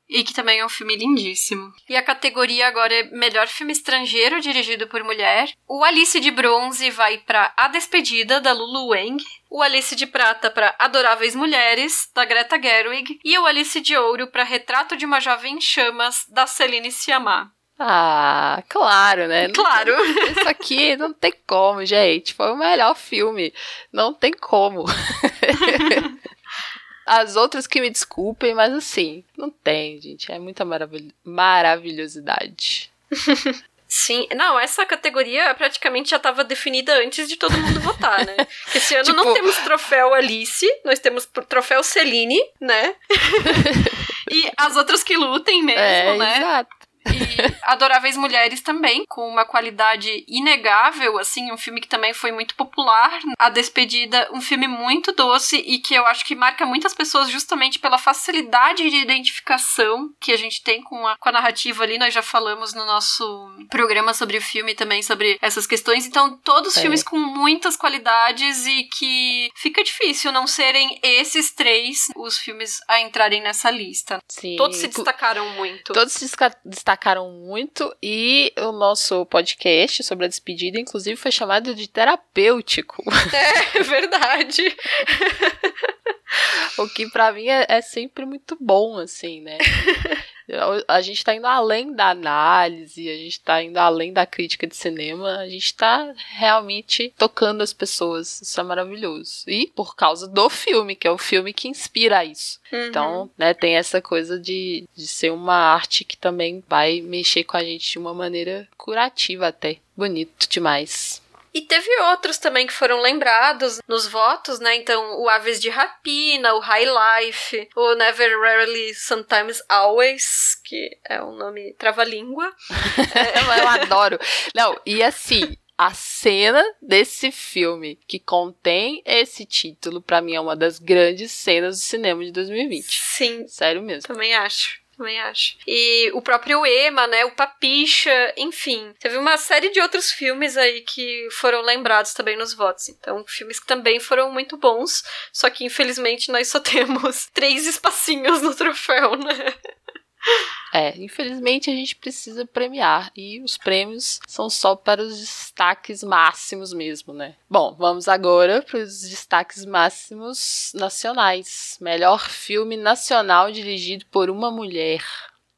e que também é um filme lindíssimo. E a categoria agora é Melhor Filme Estrangeiro dirigido por mulher. O Alice de Bronze vai para A Despedida, da Lulu Wang. O Alice de Prata para Adoráveis Mulheres, da Greta Gerwig. E o Alice de Ouro para Retrato de uma Jovem em Chamas, da Celine Sciamma. Ah, claro, né? Claro. Isso aqui não tem como, gente. Foi o melhor filme. Não tem como. As outras que me desculpem, mas assim, não tem, gente. É muita maravil maravilhosidade. Sim, não, essa categoria praticamente já estava definida antes de todo mundo votar, né? Porque esse ano Tipo- não temos troféu Alice, nós temos troféu Celine, né? e as outras que lutem mesmo, é, né? exato. E Adoráveis Mulheres também, com uma qualidade inegável, assim, um filme que também foi muito popular. A Despedida, um filme muito doce e que eu acho que marca muitas pessoas justamente pela facilidade de identificação que a gente tem com a, com a narrativa ali. Nós já falamos no nosso programa sobre o filme também, sobre essas questões. Então, todos É. filmes com muitas qualidades e que fica difícil não serem esses três os filmes a entrarem nessa lista. Sim. Todos se destacaram muito. Todos se desca- destacaram muito e o nosso podcast sobre a despedida, inclusive, foi chamado de terapêutico. É verdade. o que pra mim é, é sempre muito bom, assim, né? A gente tá indo além da análise, a gente tá indo além da crítica de cinema, a gente tá realmente tocando as pessoas. Isso é maravilhoso. E por causa do filme, que é o filme que inspira isso. Uhum. Então, né, tem essa coisa de, de ser uma arte que também vai mexer com a gente de uma maneira curativa até. Bonito demais. E teve outros também que foram lembrados nos votos, né? Então, o Aves de Rapina, o High Life, o Never Rarely Sometimes Always, que é um nome trava-língua. eu, eu adoro. Não, e assim, a cena desse filme que contém esse título, pra mim, é uma das grandes cenas do cinema de 2020. Sim, Sério mesmo. também acho. Também acho. E o próprio Ema, né? O Papicha, enfim. Teve uma série de outros filmes aí que foram lembrados também nos votos. Então, filmes que também foram muito bons. Só que, infelizmente, nós só temos três espacinhos no troféu, né? É, infelizmente a gente precisa premiar e os prêmios são só para os destaques máximos mesmo, né? Bom, vamos agora para os destaques máximos nacionais. Melhor filme nacional dirigido por uma mulher.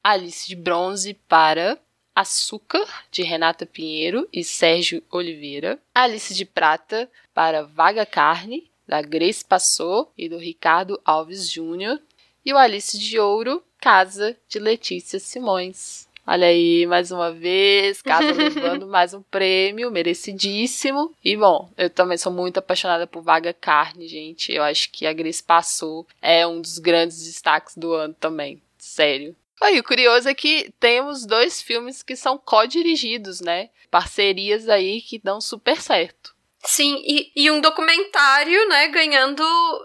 Alice de Bronze para Açúcar, de Renata Pinheiro e Sérgio Oliveira. Alice de Prata para Vaga Carne, da Grace Passou e do Ricardo Alves Júnior. E o Alice de Ouro, Casa, de Letícia Simões. Olha aí, mais uma vez, Casa levando mais um prêmio, merecidíssimo. E bom, eu também sou muito apaixonada por Vaga Carne, gente. Eu acho que a Grace Passou é um dos grandes destaques do ano também. Sério. Aí, o curioso é que temos dois filmes que são co-dirigidos, né? Parcerias aí que dão super certo. Sim, e, e um documentário, né, ganhando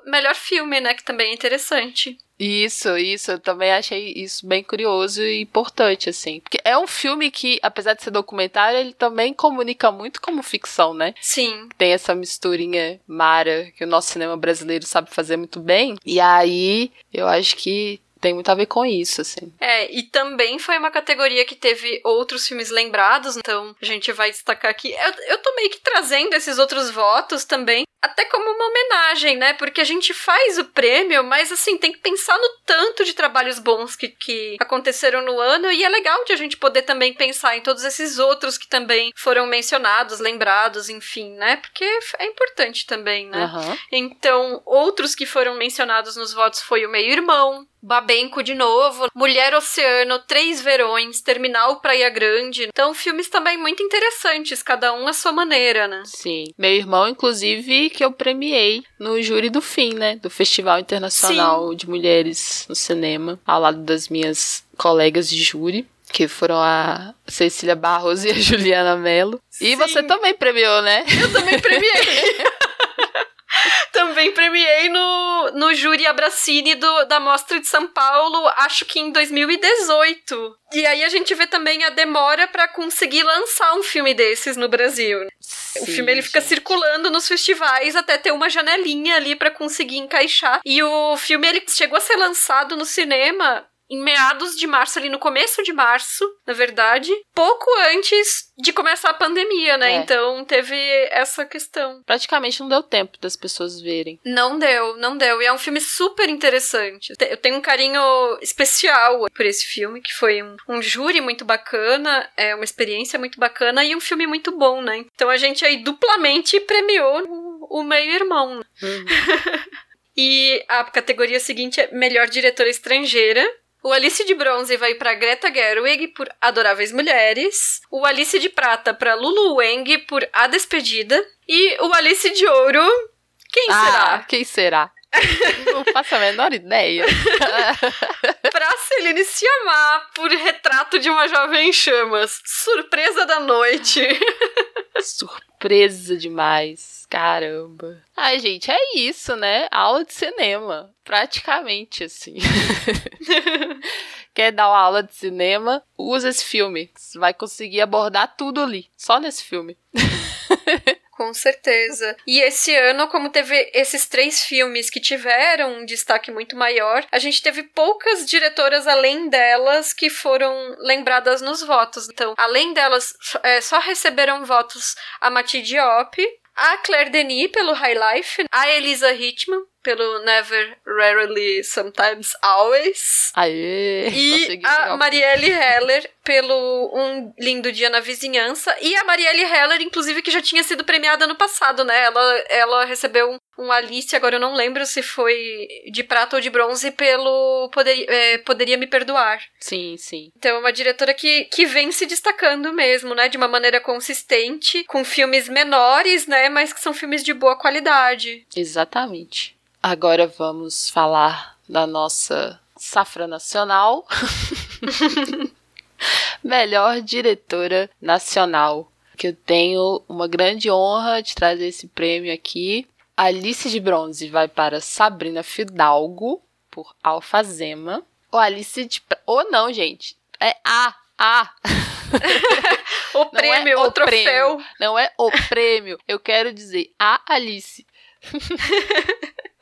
melhor filme, né, que também é interessante. Isso, isso, eu também achei isso bem curioso e importante, assim. Porque é um filme que, apesar de ser documentário, ele também comunica muito como ficção, né? Sim, Tem essa misturinha mara que o nosso cinema brasileiro sabe fazer muito bem. E aí, eu acho que tem muito a ver com isso, assim. É, e também foi uma categoria que teve outros filmes lembrados, então a gente vai destacar aqui. Eu, eu tô meio que trazendo esses outros votos também, até como uma homenagem, né? Porque a gente faz o prêmio, mas assim, tem que pensar no tanto de trabalhos bons que, que aconteceram no ano, e é legal de a gente poder também pensar em todos esses outros que também foram mencionados, lembrados, enfim, né? Porque é importante também, né? Aham. Então, outros que foram mencionados nos votos foi o Meio Irmão, Babenco de novo, Mulher Oceano, Três Verões, Terminal Praia Grande. Então, filmes também muito interessantes, cada um à sua maneira, né? Sim. Meu irmão, inclusive, que eu premiei no júri do fim, né? Do Festival Internacional de Mulheres no Cinema, ao lado das minhas colegas de júri. Que foram a Cecília Barros e a Juliana Mello. E Sim. você também premiou, né? Eu também premiei. também premiei no, no júri Abracine do, da Mostra de São Paulo, acho que em 2018. E aí a gente vê também a demora pra conseguir lançar um filme desses no Brasil. O Sim, filme ele fica gente. circulando nos festivais até ter uma janelinha ali pra conseguir encaixar. E o filme ele chegou a ser lançado no cinema em meados de março, ali no começo de março, na verdade, pouco antes de começar a pandemia, né? É. Então teve essa questão. Praticamente não deu tempo das pessoas verem. Não deu, não deu. E é um filme super interessante. Te- Eu tenho um carinho especial por esse filme, que foi um, um júri muito bacana, é uma experiência muito bacana e um filme muito bom, né? Então a gente aí duplamente premiou o, o meio-irmão. né? E a categoria seguinte é Melhor Diretora Estrangeira. O Alice de Bronze vai para Greta Gerwig por Adoráveis Mulheres. O Alice de Prata para Lulu Wang por A Despedida. E o Alice de Ouro, quem Ah, será? quem será? não faço a menor ideia. Pra Celine Sciamma por Retrato de uma Jovem em Chamas. Surpresa da noite. Surpresa demais. Caramba. Ai, gente, é isso, né? Aula de cinema. Praticamente, assim. Quer dar uma aula de cinema? Usa esse filme. Você vai conseguir abordar tudo ali. Só nesse filme. Com certeza. E esse ano, como teve esses três filmes que tiveram um destaque muito maior, a gente teve poucas diretoras além delas que foram lembradas nos votos. Então, além delas, é, só receberam votos a Mati Diop, a Claire Denis pelo High Life, a Elisa Hitman pelo Never, Rarely, Sometimes, Always. Aê! E a Marielle Heller pelo Um Lindo Dia na Vizinhança. E a Marielle Heller, inclusive, que já tinha sido premiada no passado, né? Ela, ela recebeu um, Alice, agora eu não lembro se foi de prata ou de bronze, pelo Poder, é, Poderia Me Perdoar. Sim, sim. Então é uma diretora que, que vem se destacando mesmo, né? De uma maneira consistente, com filmes menores, né? Mas que são filmes de boa qualidade. Exatamente. Agora vamos falar da nossa safra nacional. Melhor diretora nacional. Que eu tenho uma grande honra de trazer esse prêmio aqui. Alice de Bronze vai para Sabrina Fidalgo, por Alfazema. Ou Alice de. Ou não, gente. É A. A. O prêmio, é o, o troféu. Não é o prêmio. Eu quero dizer a Alice.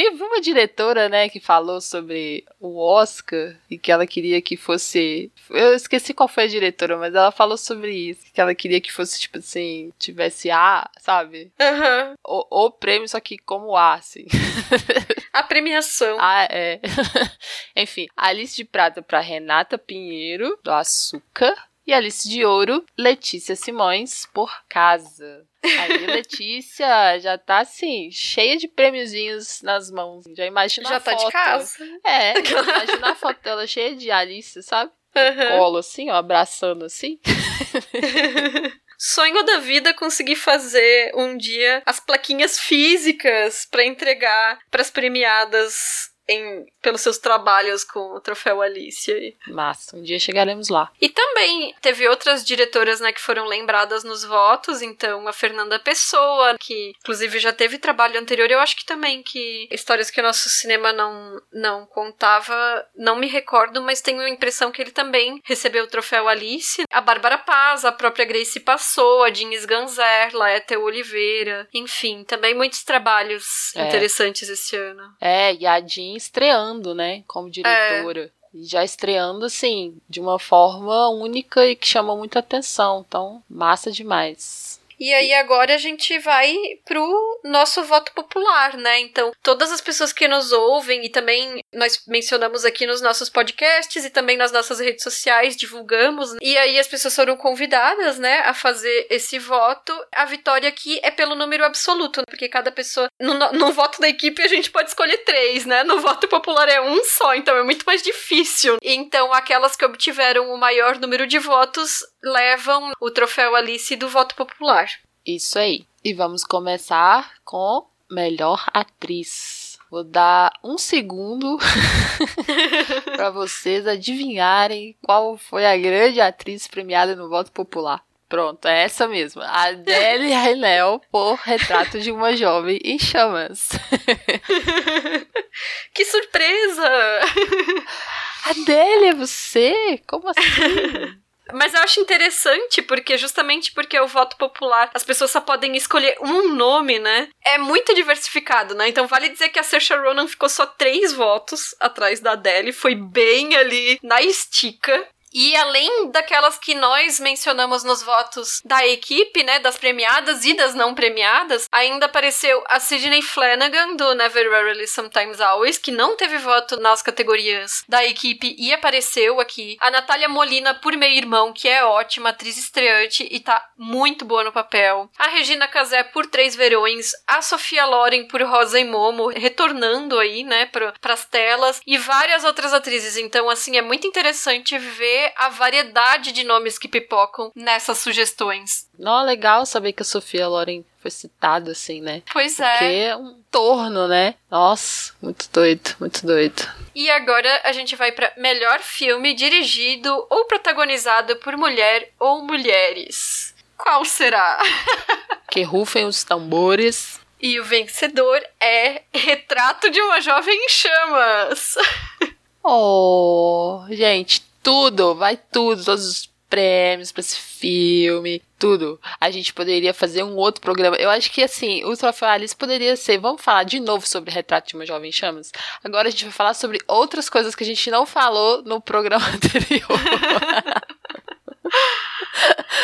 Teve uma diretora, né, que falou sobre o Oscar e que ela queria que fosse. Eu esqueci qual foi a diretora, mas ela falou sobre isso. Que ela queria que fosse, tipo assim, tivesse A, sabe? Aham. O, o prêmio, só que como A, assim. A premiação. Ah, é. Enfim, Alice de Prata para Renata Pinheiro, do Açúcar. E Alice de Ouro, Letícia Simões, por Casa. Aí, Letícia já tá assim, cheia de prêmiozinhos nas mãos. Já imagina Já a tá foto. de casa. É, imagina a foto dela cheia de Alice, sabe? Aham. Colo assim, ó, abraçando assim. Sonho da vida conseguir fazer um dia as plaquinhas físicas pra entregar pras premiadas em, pelos seus trabalhos com o troféu Alice aí. Massa, um dia chegaremos lá. E também teve outras diretoras, né, que foram lembradas nos votos, então a Fernanda Pessoa, que inclusive já teve trabalho anterior, eu acho que também que histórias que o nosso cinema não não contava, não me recordo, mas tenho a impressão que ele também recebeu o troféu Alice. A Bárbara Paz, a própria Grace Passou, a Jean Sganzer, Laeteo Oliveira, enfim, também muitos trabalhos É. interessantes esse ano. É, e a Jean estreando, né, como diretora. E já estreando, assim, de uma forma única e que chamou muita atenção. Então, massa demais. E aí agora a gente vai pro nosso voto popular, né? Então, todas as pessoas que nos ouvem e também nós mencionamos aqui nos nossos podcasts e também nas nossas redes sociais, divulgamos. E aí as pessoas foram convidadas, né, a fazer esse voto. A vitória aqui é pelo número absoluto, porque cada pessoa no, no- no voto da equipe a gente pode escolher três, né? No voto popular é um só, então é muito mais difícil. Então, aquelas que obtiveram o maior número de votos levam o troféu Alice do voto popular. Isso aí. E vamos começar com melhor atriz. Vou dar um segundo para vocês adivinharem qual foi a grande atriz premiada no voto popular. Pronto, é essa mesmo. Adele Haenel por Retrato de uma Jovem em Chamas. Que surpresa! Adele, é você? Como assim? Mas eu acho interessante porque, justamente porque é o voto popular, as pessoas só podem escolher um nome, né? É muito diversificado, né? Então vale dizer que a Saoirse Ronan ficou só três votos atrás da Adele, foi bem ali na estica. E além daquelas que nós mencionamos nos votos da equipe, né, das premiadas e das não premiadas, ainda apareceu a Sidney Flanagan do Never Rarely Sometimes Always, que não teve voto nas categorias da equipe e apareceu aqui. A Natália Molina por Meu Irmão, que é ótima, atriz estreante e tá muito boa no papel. A Regina Casé por Três Verões, a Sofia Loren por Rosa e Momo, retornando aí, né, para as telas e várias outras atrizes. Então, assim, é muito interessante ver a variedade de nomes que pipocam nessas sugestões. Não, legal saber que a Sofia Loren foi citada assim, né? Pois é. Porque é um torno, né? Nossa, muito doido, muito doido. E agora a gente vai para melhor filme dirigido ou protagonizado por mulher ou mulheres. Qual será? que rufem os tambores. E o vencedor é Retrato de uma Jovem em Chamas. Oh, gente, tudo, vai tudo, todos os prêmios para esse filme, tudo. A gente poderia fazer um outro programa. Eu acho que assim, o Troféu Alice poderia ser. Vamos falar de novo sobre Retrato de uma Jovem Chamas? Agora a gente vai falar sobre outras coisas que a gente não falou no programa anterior.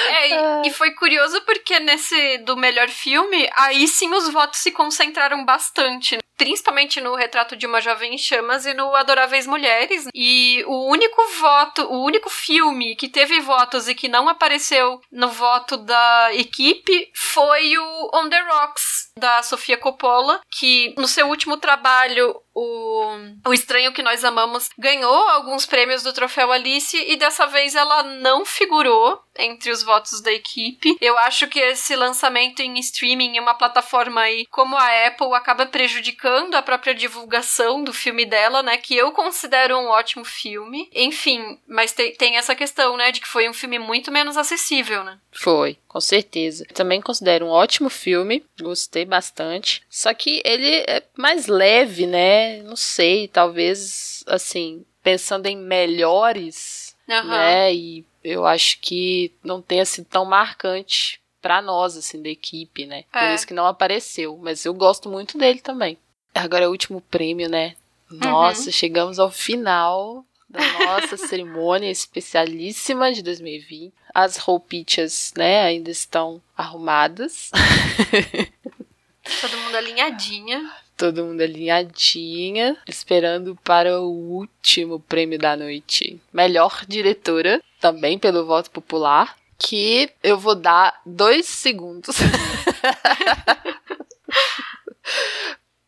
É, e foi curioso porque nesse do melhor filme, aí sim os votos se concentraram bastante. Principalmente no Retrato de uma Jovem em Chamas e no Adoráveis Mulheres. E o único voto, o único filme que teve votos e que não apareceu no voto da equipe foi o On the Rocks, da Sofia Coppola, que no seu último trabalho o, o Estranho que Nós Amamos ganhou alguns prêmios do Troféu Alice e dessa vez ela não figurou entre os votos da equipe. Eu acho que esse lançamento em streaming em uma plataforma aí como a Apple acaba prejudicando a própria divulgação do filme dela, né? Que eu considero um ótimo filme. Enfim, mas tem, tem essa questão, né? De que foi um filme muito menos acessível, né? Foi, com certeza. Também considero um ótimo filme, gostei bastante. Só que ele é mais leve, né? Não sei, talvez, assim, pensando em melhores, uhum. né? E eu acho que não tenha sido tão marcante para nós, assim, da equipe, né? Por é. isso que não apareceu. Mas eu gosto muito dele também. Agora é o último prêmio, né? Nossa, uhum. chegamos ao final da nossa cerimônia especialíssima de 2020. As roupitas, né, ainda estão arrumadas. Todo mundo alinhadinha. Todo mundo alinhadinha, esperando para o último prêmio da noite. Melhor diretora, também pelo voto popular, que eu vou dar dois segundos.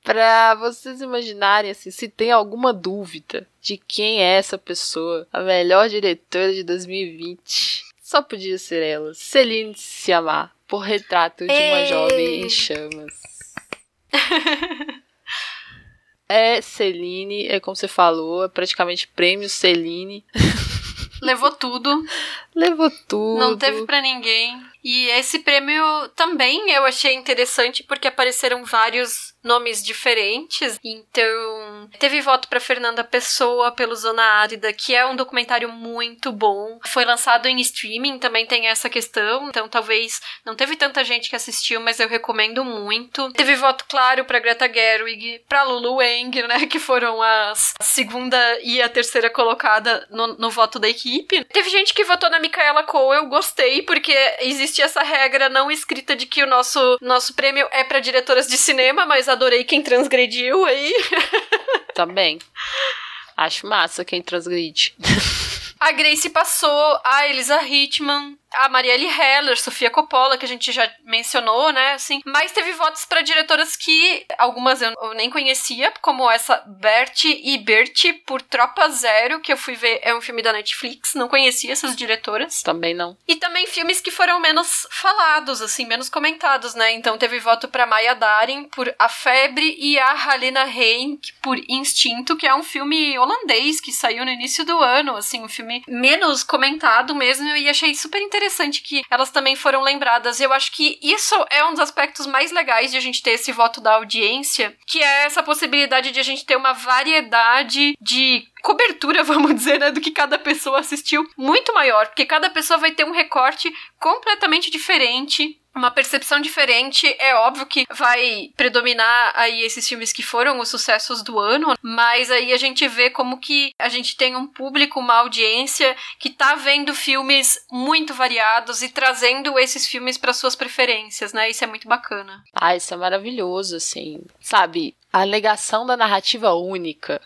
para vocês imaginarem assim, se tem alguma dúvida de quem é essa pessoa, a melhor diretora de 2020, só podia ser ela, Celine Sciamma, por Retrato de uma Jovem em Chamas. é Celine, é como você falou, é praticamente prêmio Celine. Levou tudo. Levou tudo. Não teve para ninguém. E esse prêmio também eu achei interessante porque apareceram vários nomes diferentes. Então, teve voto para Fernanda Pessoa pelo Zona Árida, que é um documentário muito bom. Foi lançado em streaming, também tem essa questão. Então, talvez não teve tanta gente que assistiu, mas eu recomendo muito. Teve voto claro para Greta Gerwig, para Lulu Wang, né, que foram as segunda e a terceira colocada no, no voto da equipe. Teve gente que votou na Micaela Cole, eu gostei porque existe essa regra não escrita de que o nosso nosso prêmio é para diretoras de cinema, mas adorei quem transgrediu aí. Também. Acho massa quem transgride. A Grace passou, a Elisa Hitman, a Marielle Heller, Sofia Coppola, que a gente já mencionou, né, assim. Mas teve votos para diretoras que algumas eu nem conhecia, como essa Bertie e Bertie por Tropa Zero, que eu fui ver, é um filme da Netflix, não conhecia essas diretoras. Também não. E também filmes que foram menos falados, assim, menos comentados, né? Então teve voto para Maya Darin por A Febre e a Halina Henk por Instinto, que é um filme holandês que saiu no início do ano, assim, um filme menos comentado mesmo e achei super interessante interessante que elas também foram lembradas. Eu acho que isso é um dos aspectos mais legais de a gente ter esse voto da audiência, que é essa possibilidade de a gente ter uma variedade de cobertura, vamos dizer, né, do que cada pessoa assistiu, muito maior, porque cada pessoa vai ter um recorte completamente diferente uma percepção diferente. É óbvio que vai predominar aí esses filmes que foram os sucessos do ano, mas aí a gente vê como que a gente tem um público, uma audiência que tá vendo filmes muito variados e trazendo esses filmes para suas preferências, né? Isso é muito bacana. Ah, isso é maravilhoso, assim. Sabe, a negação da narrativa única.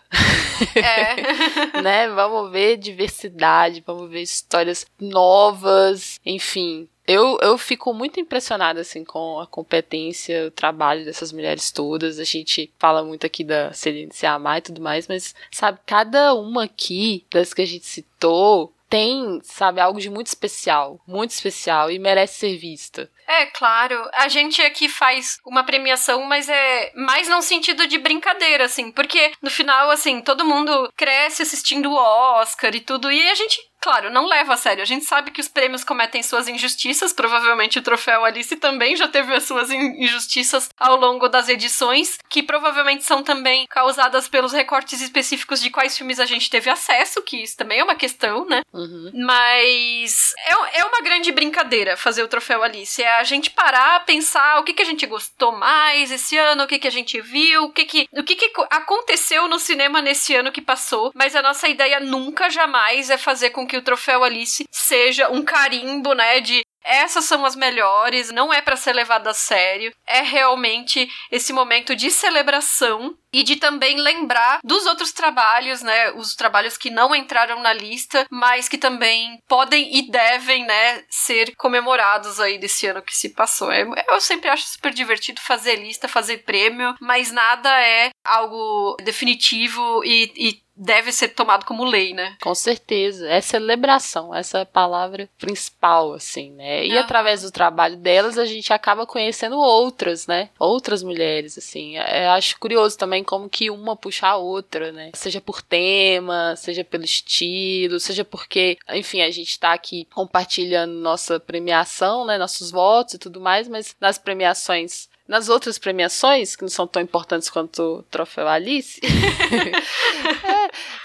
É. né? Vamos ver diversidade, vamos ver histórias novas, enfim. Eu, eu fico muito impressionada, assim, com a competência, o trabalho dessas mulheres todas. A gente fala muito aqui da Celine Amar e tudo mais, mas, sabe, cada uma aqui, das que a gente citou, tem, sabe, algo de muito especial, muito especial e merece ser vista. É, claro. A gente aqui faz uma premiação, mas é mais num sentido de brincadeira, assim. Porque no final, assim, todo mundo cresce assistindo o Oscar e tudo. E a gente claro, não leva a sério. A gente sabe que os prêmios cometem suas injustiças, provavelmente o troféu Alice também já teve as suas injustiças ao longo das edições, que provavelmente são também causadas pelos recortes específicos de quais filmes a gente teve acesso, que isso também é uma questão, né? Uhum. Mas é, é uma grande brincadeira fazer o troféu Alice. É a gente parar, pensar o que, que a gente gostou mais esse ano, o que, que a gente viu, o que, que, o que, que aconteceu no cinema nesse ano que passou, mas a nossa ideia nunca, jamais é fazer com que o troféu Alice seja um carimbo, né, de essas são as melhores, não é para ser levado a sério, é realmente esse momento de celebração e de também lembrar dos outros trabalhos, né, os trabalhos que não entraram na lista, mas que também podem e devem, né, ser comemorados aí desse ano que se passou. É, eu sempre acho super divertido fazer lista, fazer prêmio, mas nada é algo definitivo e, e deve ser tomado como lei, né? Com certeza. É celebração, essa é a palavra principal, assim, né? E através do trabalho delas, a gente acaba conhecendo outras, né? Outras mulheres, assim. É, eu acho curioso também como que uma puxa a outra, né? Seja por tema, seja pelo estilo, seja porque, enfim, a gente tá aqui compartilhando nossa premiação, né? Nossos votos e tudo mais, mas nas premiações nas outras premiações, que não são tão importantes quanto o Troféu Alice, é,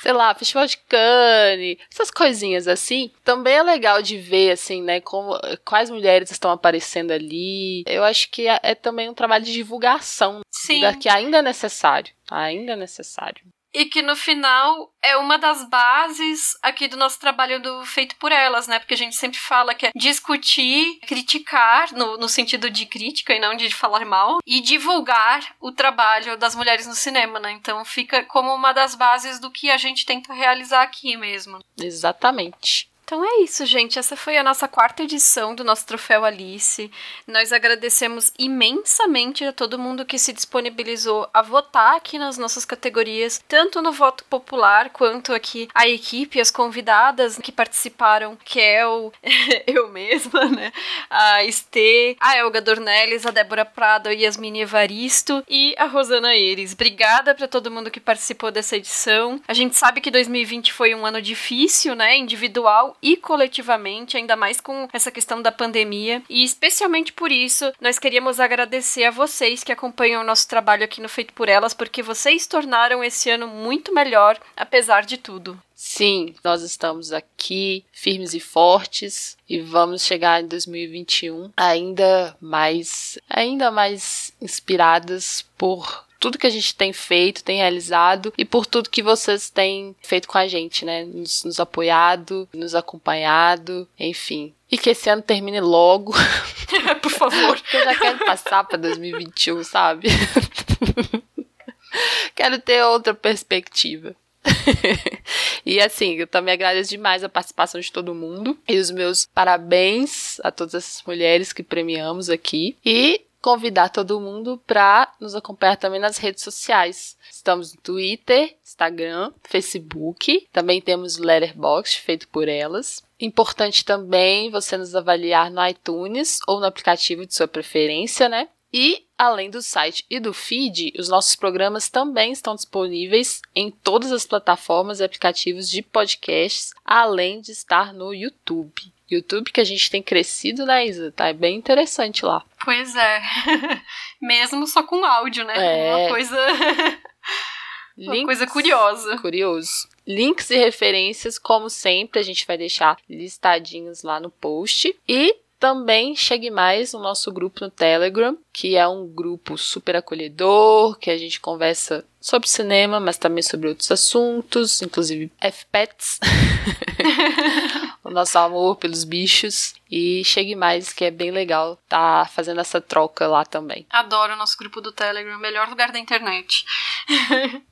sei lá, Festival de Cannes, essas coisinhas assim, também é legal de ver, assim, né, como, quais mulheres estão aparecendo ali. Eu acho que é, é também um trabalho de divulgação, Sim. que ainda é necessário, ainda é necessário e que no final é uma das bases aqui do nosso trabalho do feito por elas, né? Porque a gente sempre fala que é discutir, criticar, no, no sentido de crítica e não de falar mal, e divulgar o trabalho das mulheres no cinema, né? Então fica como uma das bases do que a gente tenta realizar aqui mesmo. Exatamente. Então é isso, gente. Essa foi a nossa quarta edição do nosso Troféu Alice. Nós agradecemos imensamente a todo mundo que se disponibilizou a votar aqui nas nossas categorias, tanto no voto popular quanto aqui a equipe, as convidadas que participaram, que é o eu mesma, né? A Estê, a Elga Dornelles, a Débora Prado, a Yasmine Evaristo e a Rosana Eires. Obrigada para todo mundo que participou dessa edição. A gente sabe que 2020 foi um ano difícil, né? Individual e coletivamente, ainda mais com essa questão da pandemia. E especialmente por isso, nós queríamos agradecer a vocês que acompanham o nosso trabalho aqui no Feito por Elas, porque vocês tornaram esse ano muito melhor, apesar de tudo. Sim, nós estamos aqui firmes e fortes e vamos chegar em 2021 ainda mais ainda mais inspiradas por tudo que a gente tem feito, tem realizado e por tudo que vocês têm feito com a gente, né? Nos, nos apoiado, nos acompanhado, enfim. E que esse ano termine logo. por favor. Porque eu já quero passar para 2021, sabe? quero ter outra perspectiva. e assim, eu também agradeço demais a participação de todo mundo e os meus parabéns a todas essas mulheres que premiamos aqui. E convidar todo mundo para nos acompanhar também nas redes sociais. Estamos no Twitter, Instagram, Facebook, também temos o Letterboxd feito por elas. Importante também você nos avaliar no iTunes ou no aplicativo de sua preferência, né? E, além do site e do feed, os nossos programas também estão disponíveis em todas as plataformas e aplicativos de podcasts, além de estar no YouTube. YouTube que a gente tem crescido, né, Isa? Tá bem interessante lá. Pois é. Mesmo só com áudio, né? É. Uma coisa. Uma Links- coisa curiosa. Curioso. Links e referências, como sempre, a gente vai deixar listadinhos lá no post. E também chegue mais no nosso grupo no Telegram, que é um grupo super acolhedor, que a gente conversa sobre cinema, mas também sobre outros assuntos, inclusive FPETs. o nosso amor pelos bichos. E chegue mais, que é bem legal tá fazendo essa troca lá também. Adoro o nosso grupo do Telegram, melhor lugar da internet.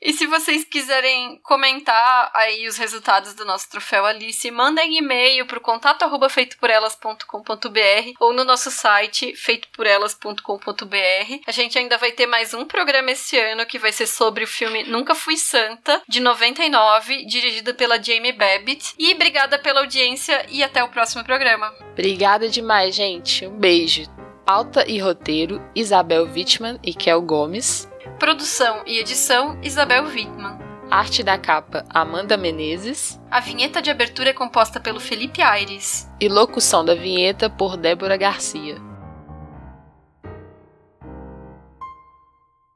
E se vocês quiserem comentar aí os resultados do nosso troféu Alice, mandem e-mail para o contato arroba feitoporelas.com.br ou no nosso site feitoporelas.com.br. A gente ainda vai ter mais um programa esse ano que vai ser sobre o filme Nunca Fui Santa, de 99, dirigido pela Jamie Babbitt. E obrigada pela audiência e até o próximo programa. Obrigada demais, gente. Um beijo. Pauta e roteiro: Isabel Wittmann e Kel Gomes. Produção e edição Isabel Wittmann. Arte da capa: Amanda Menezes. A vinheta de abertura é composta pelo Felipe Aires. E locução da vinheta por Débora Garcia.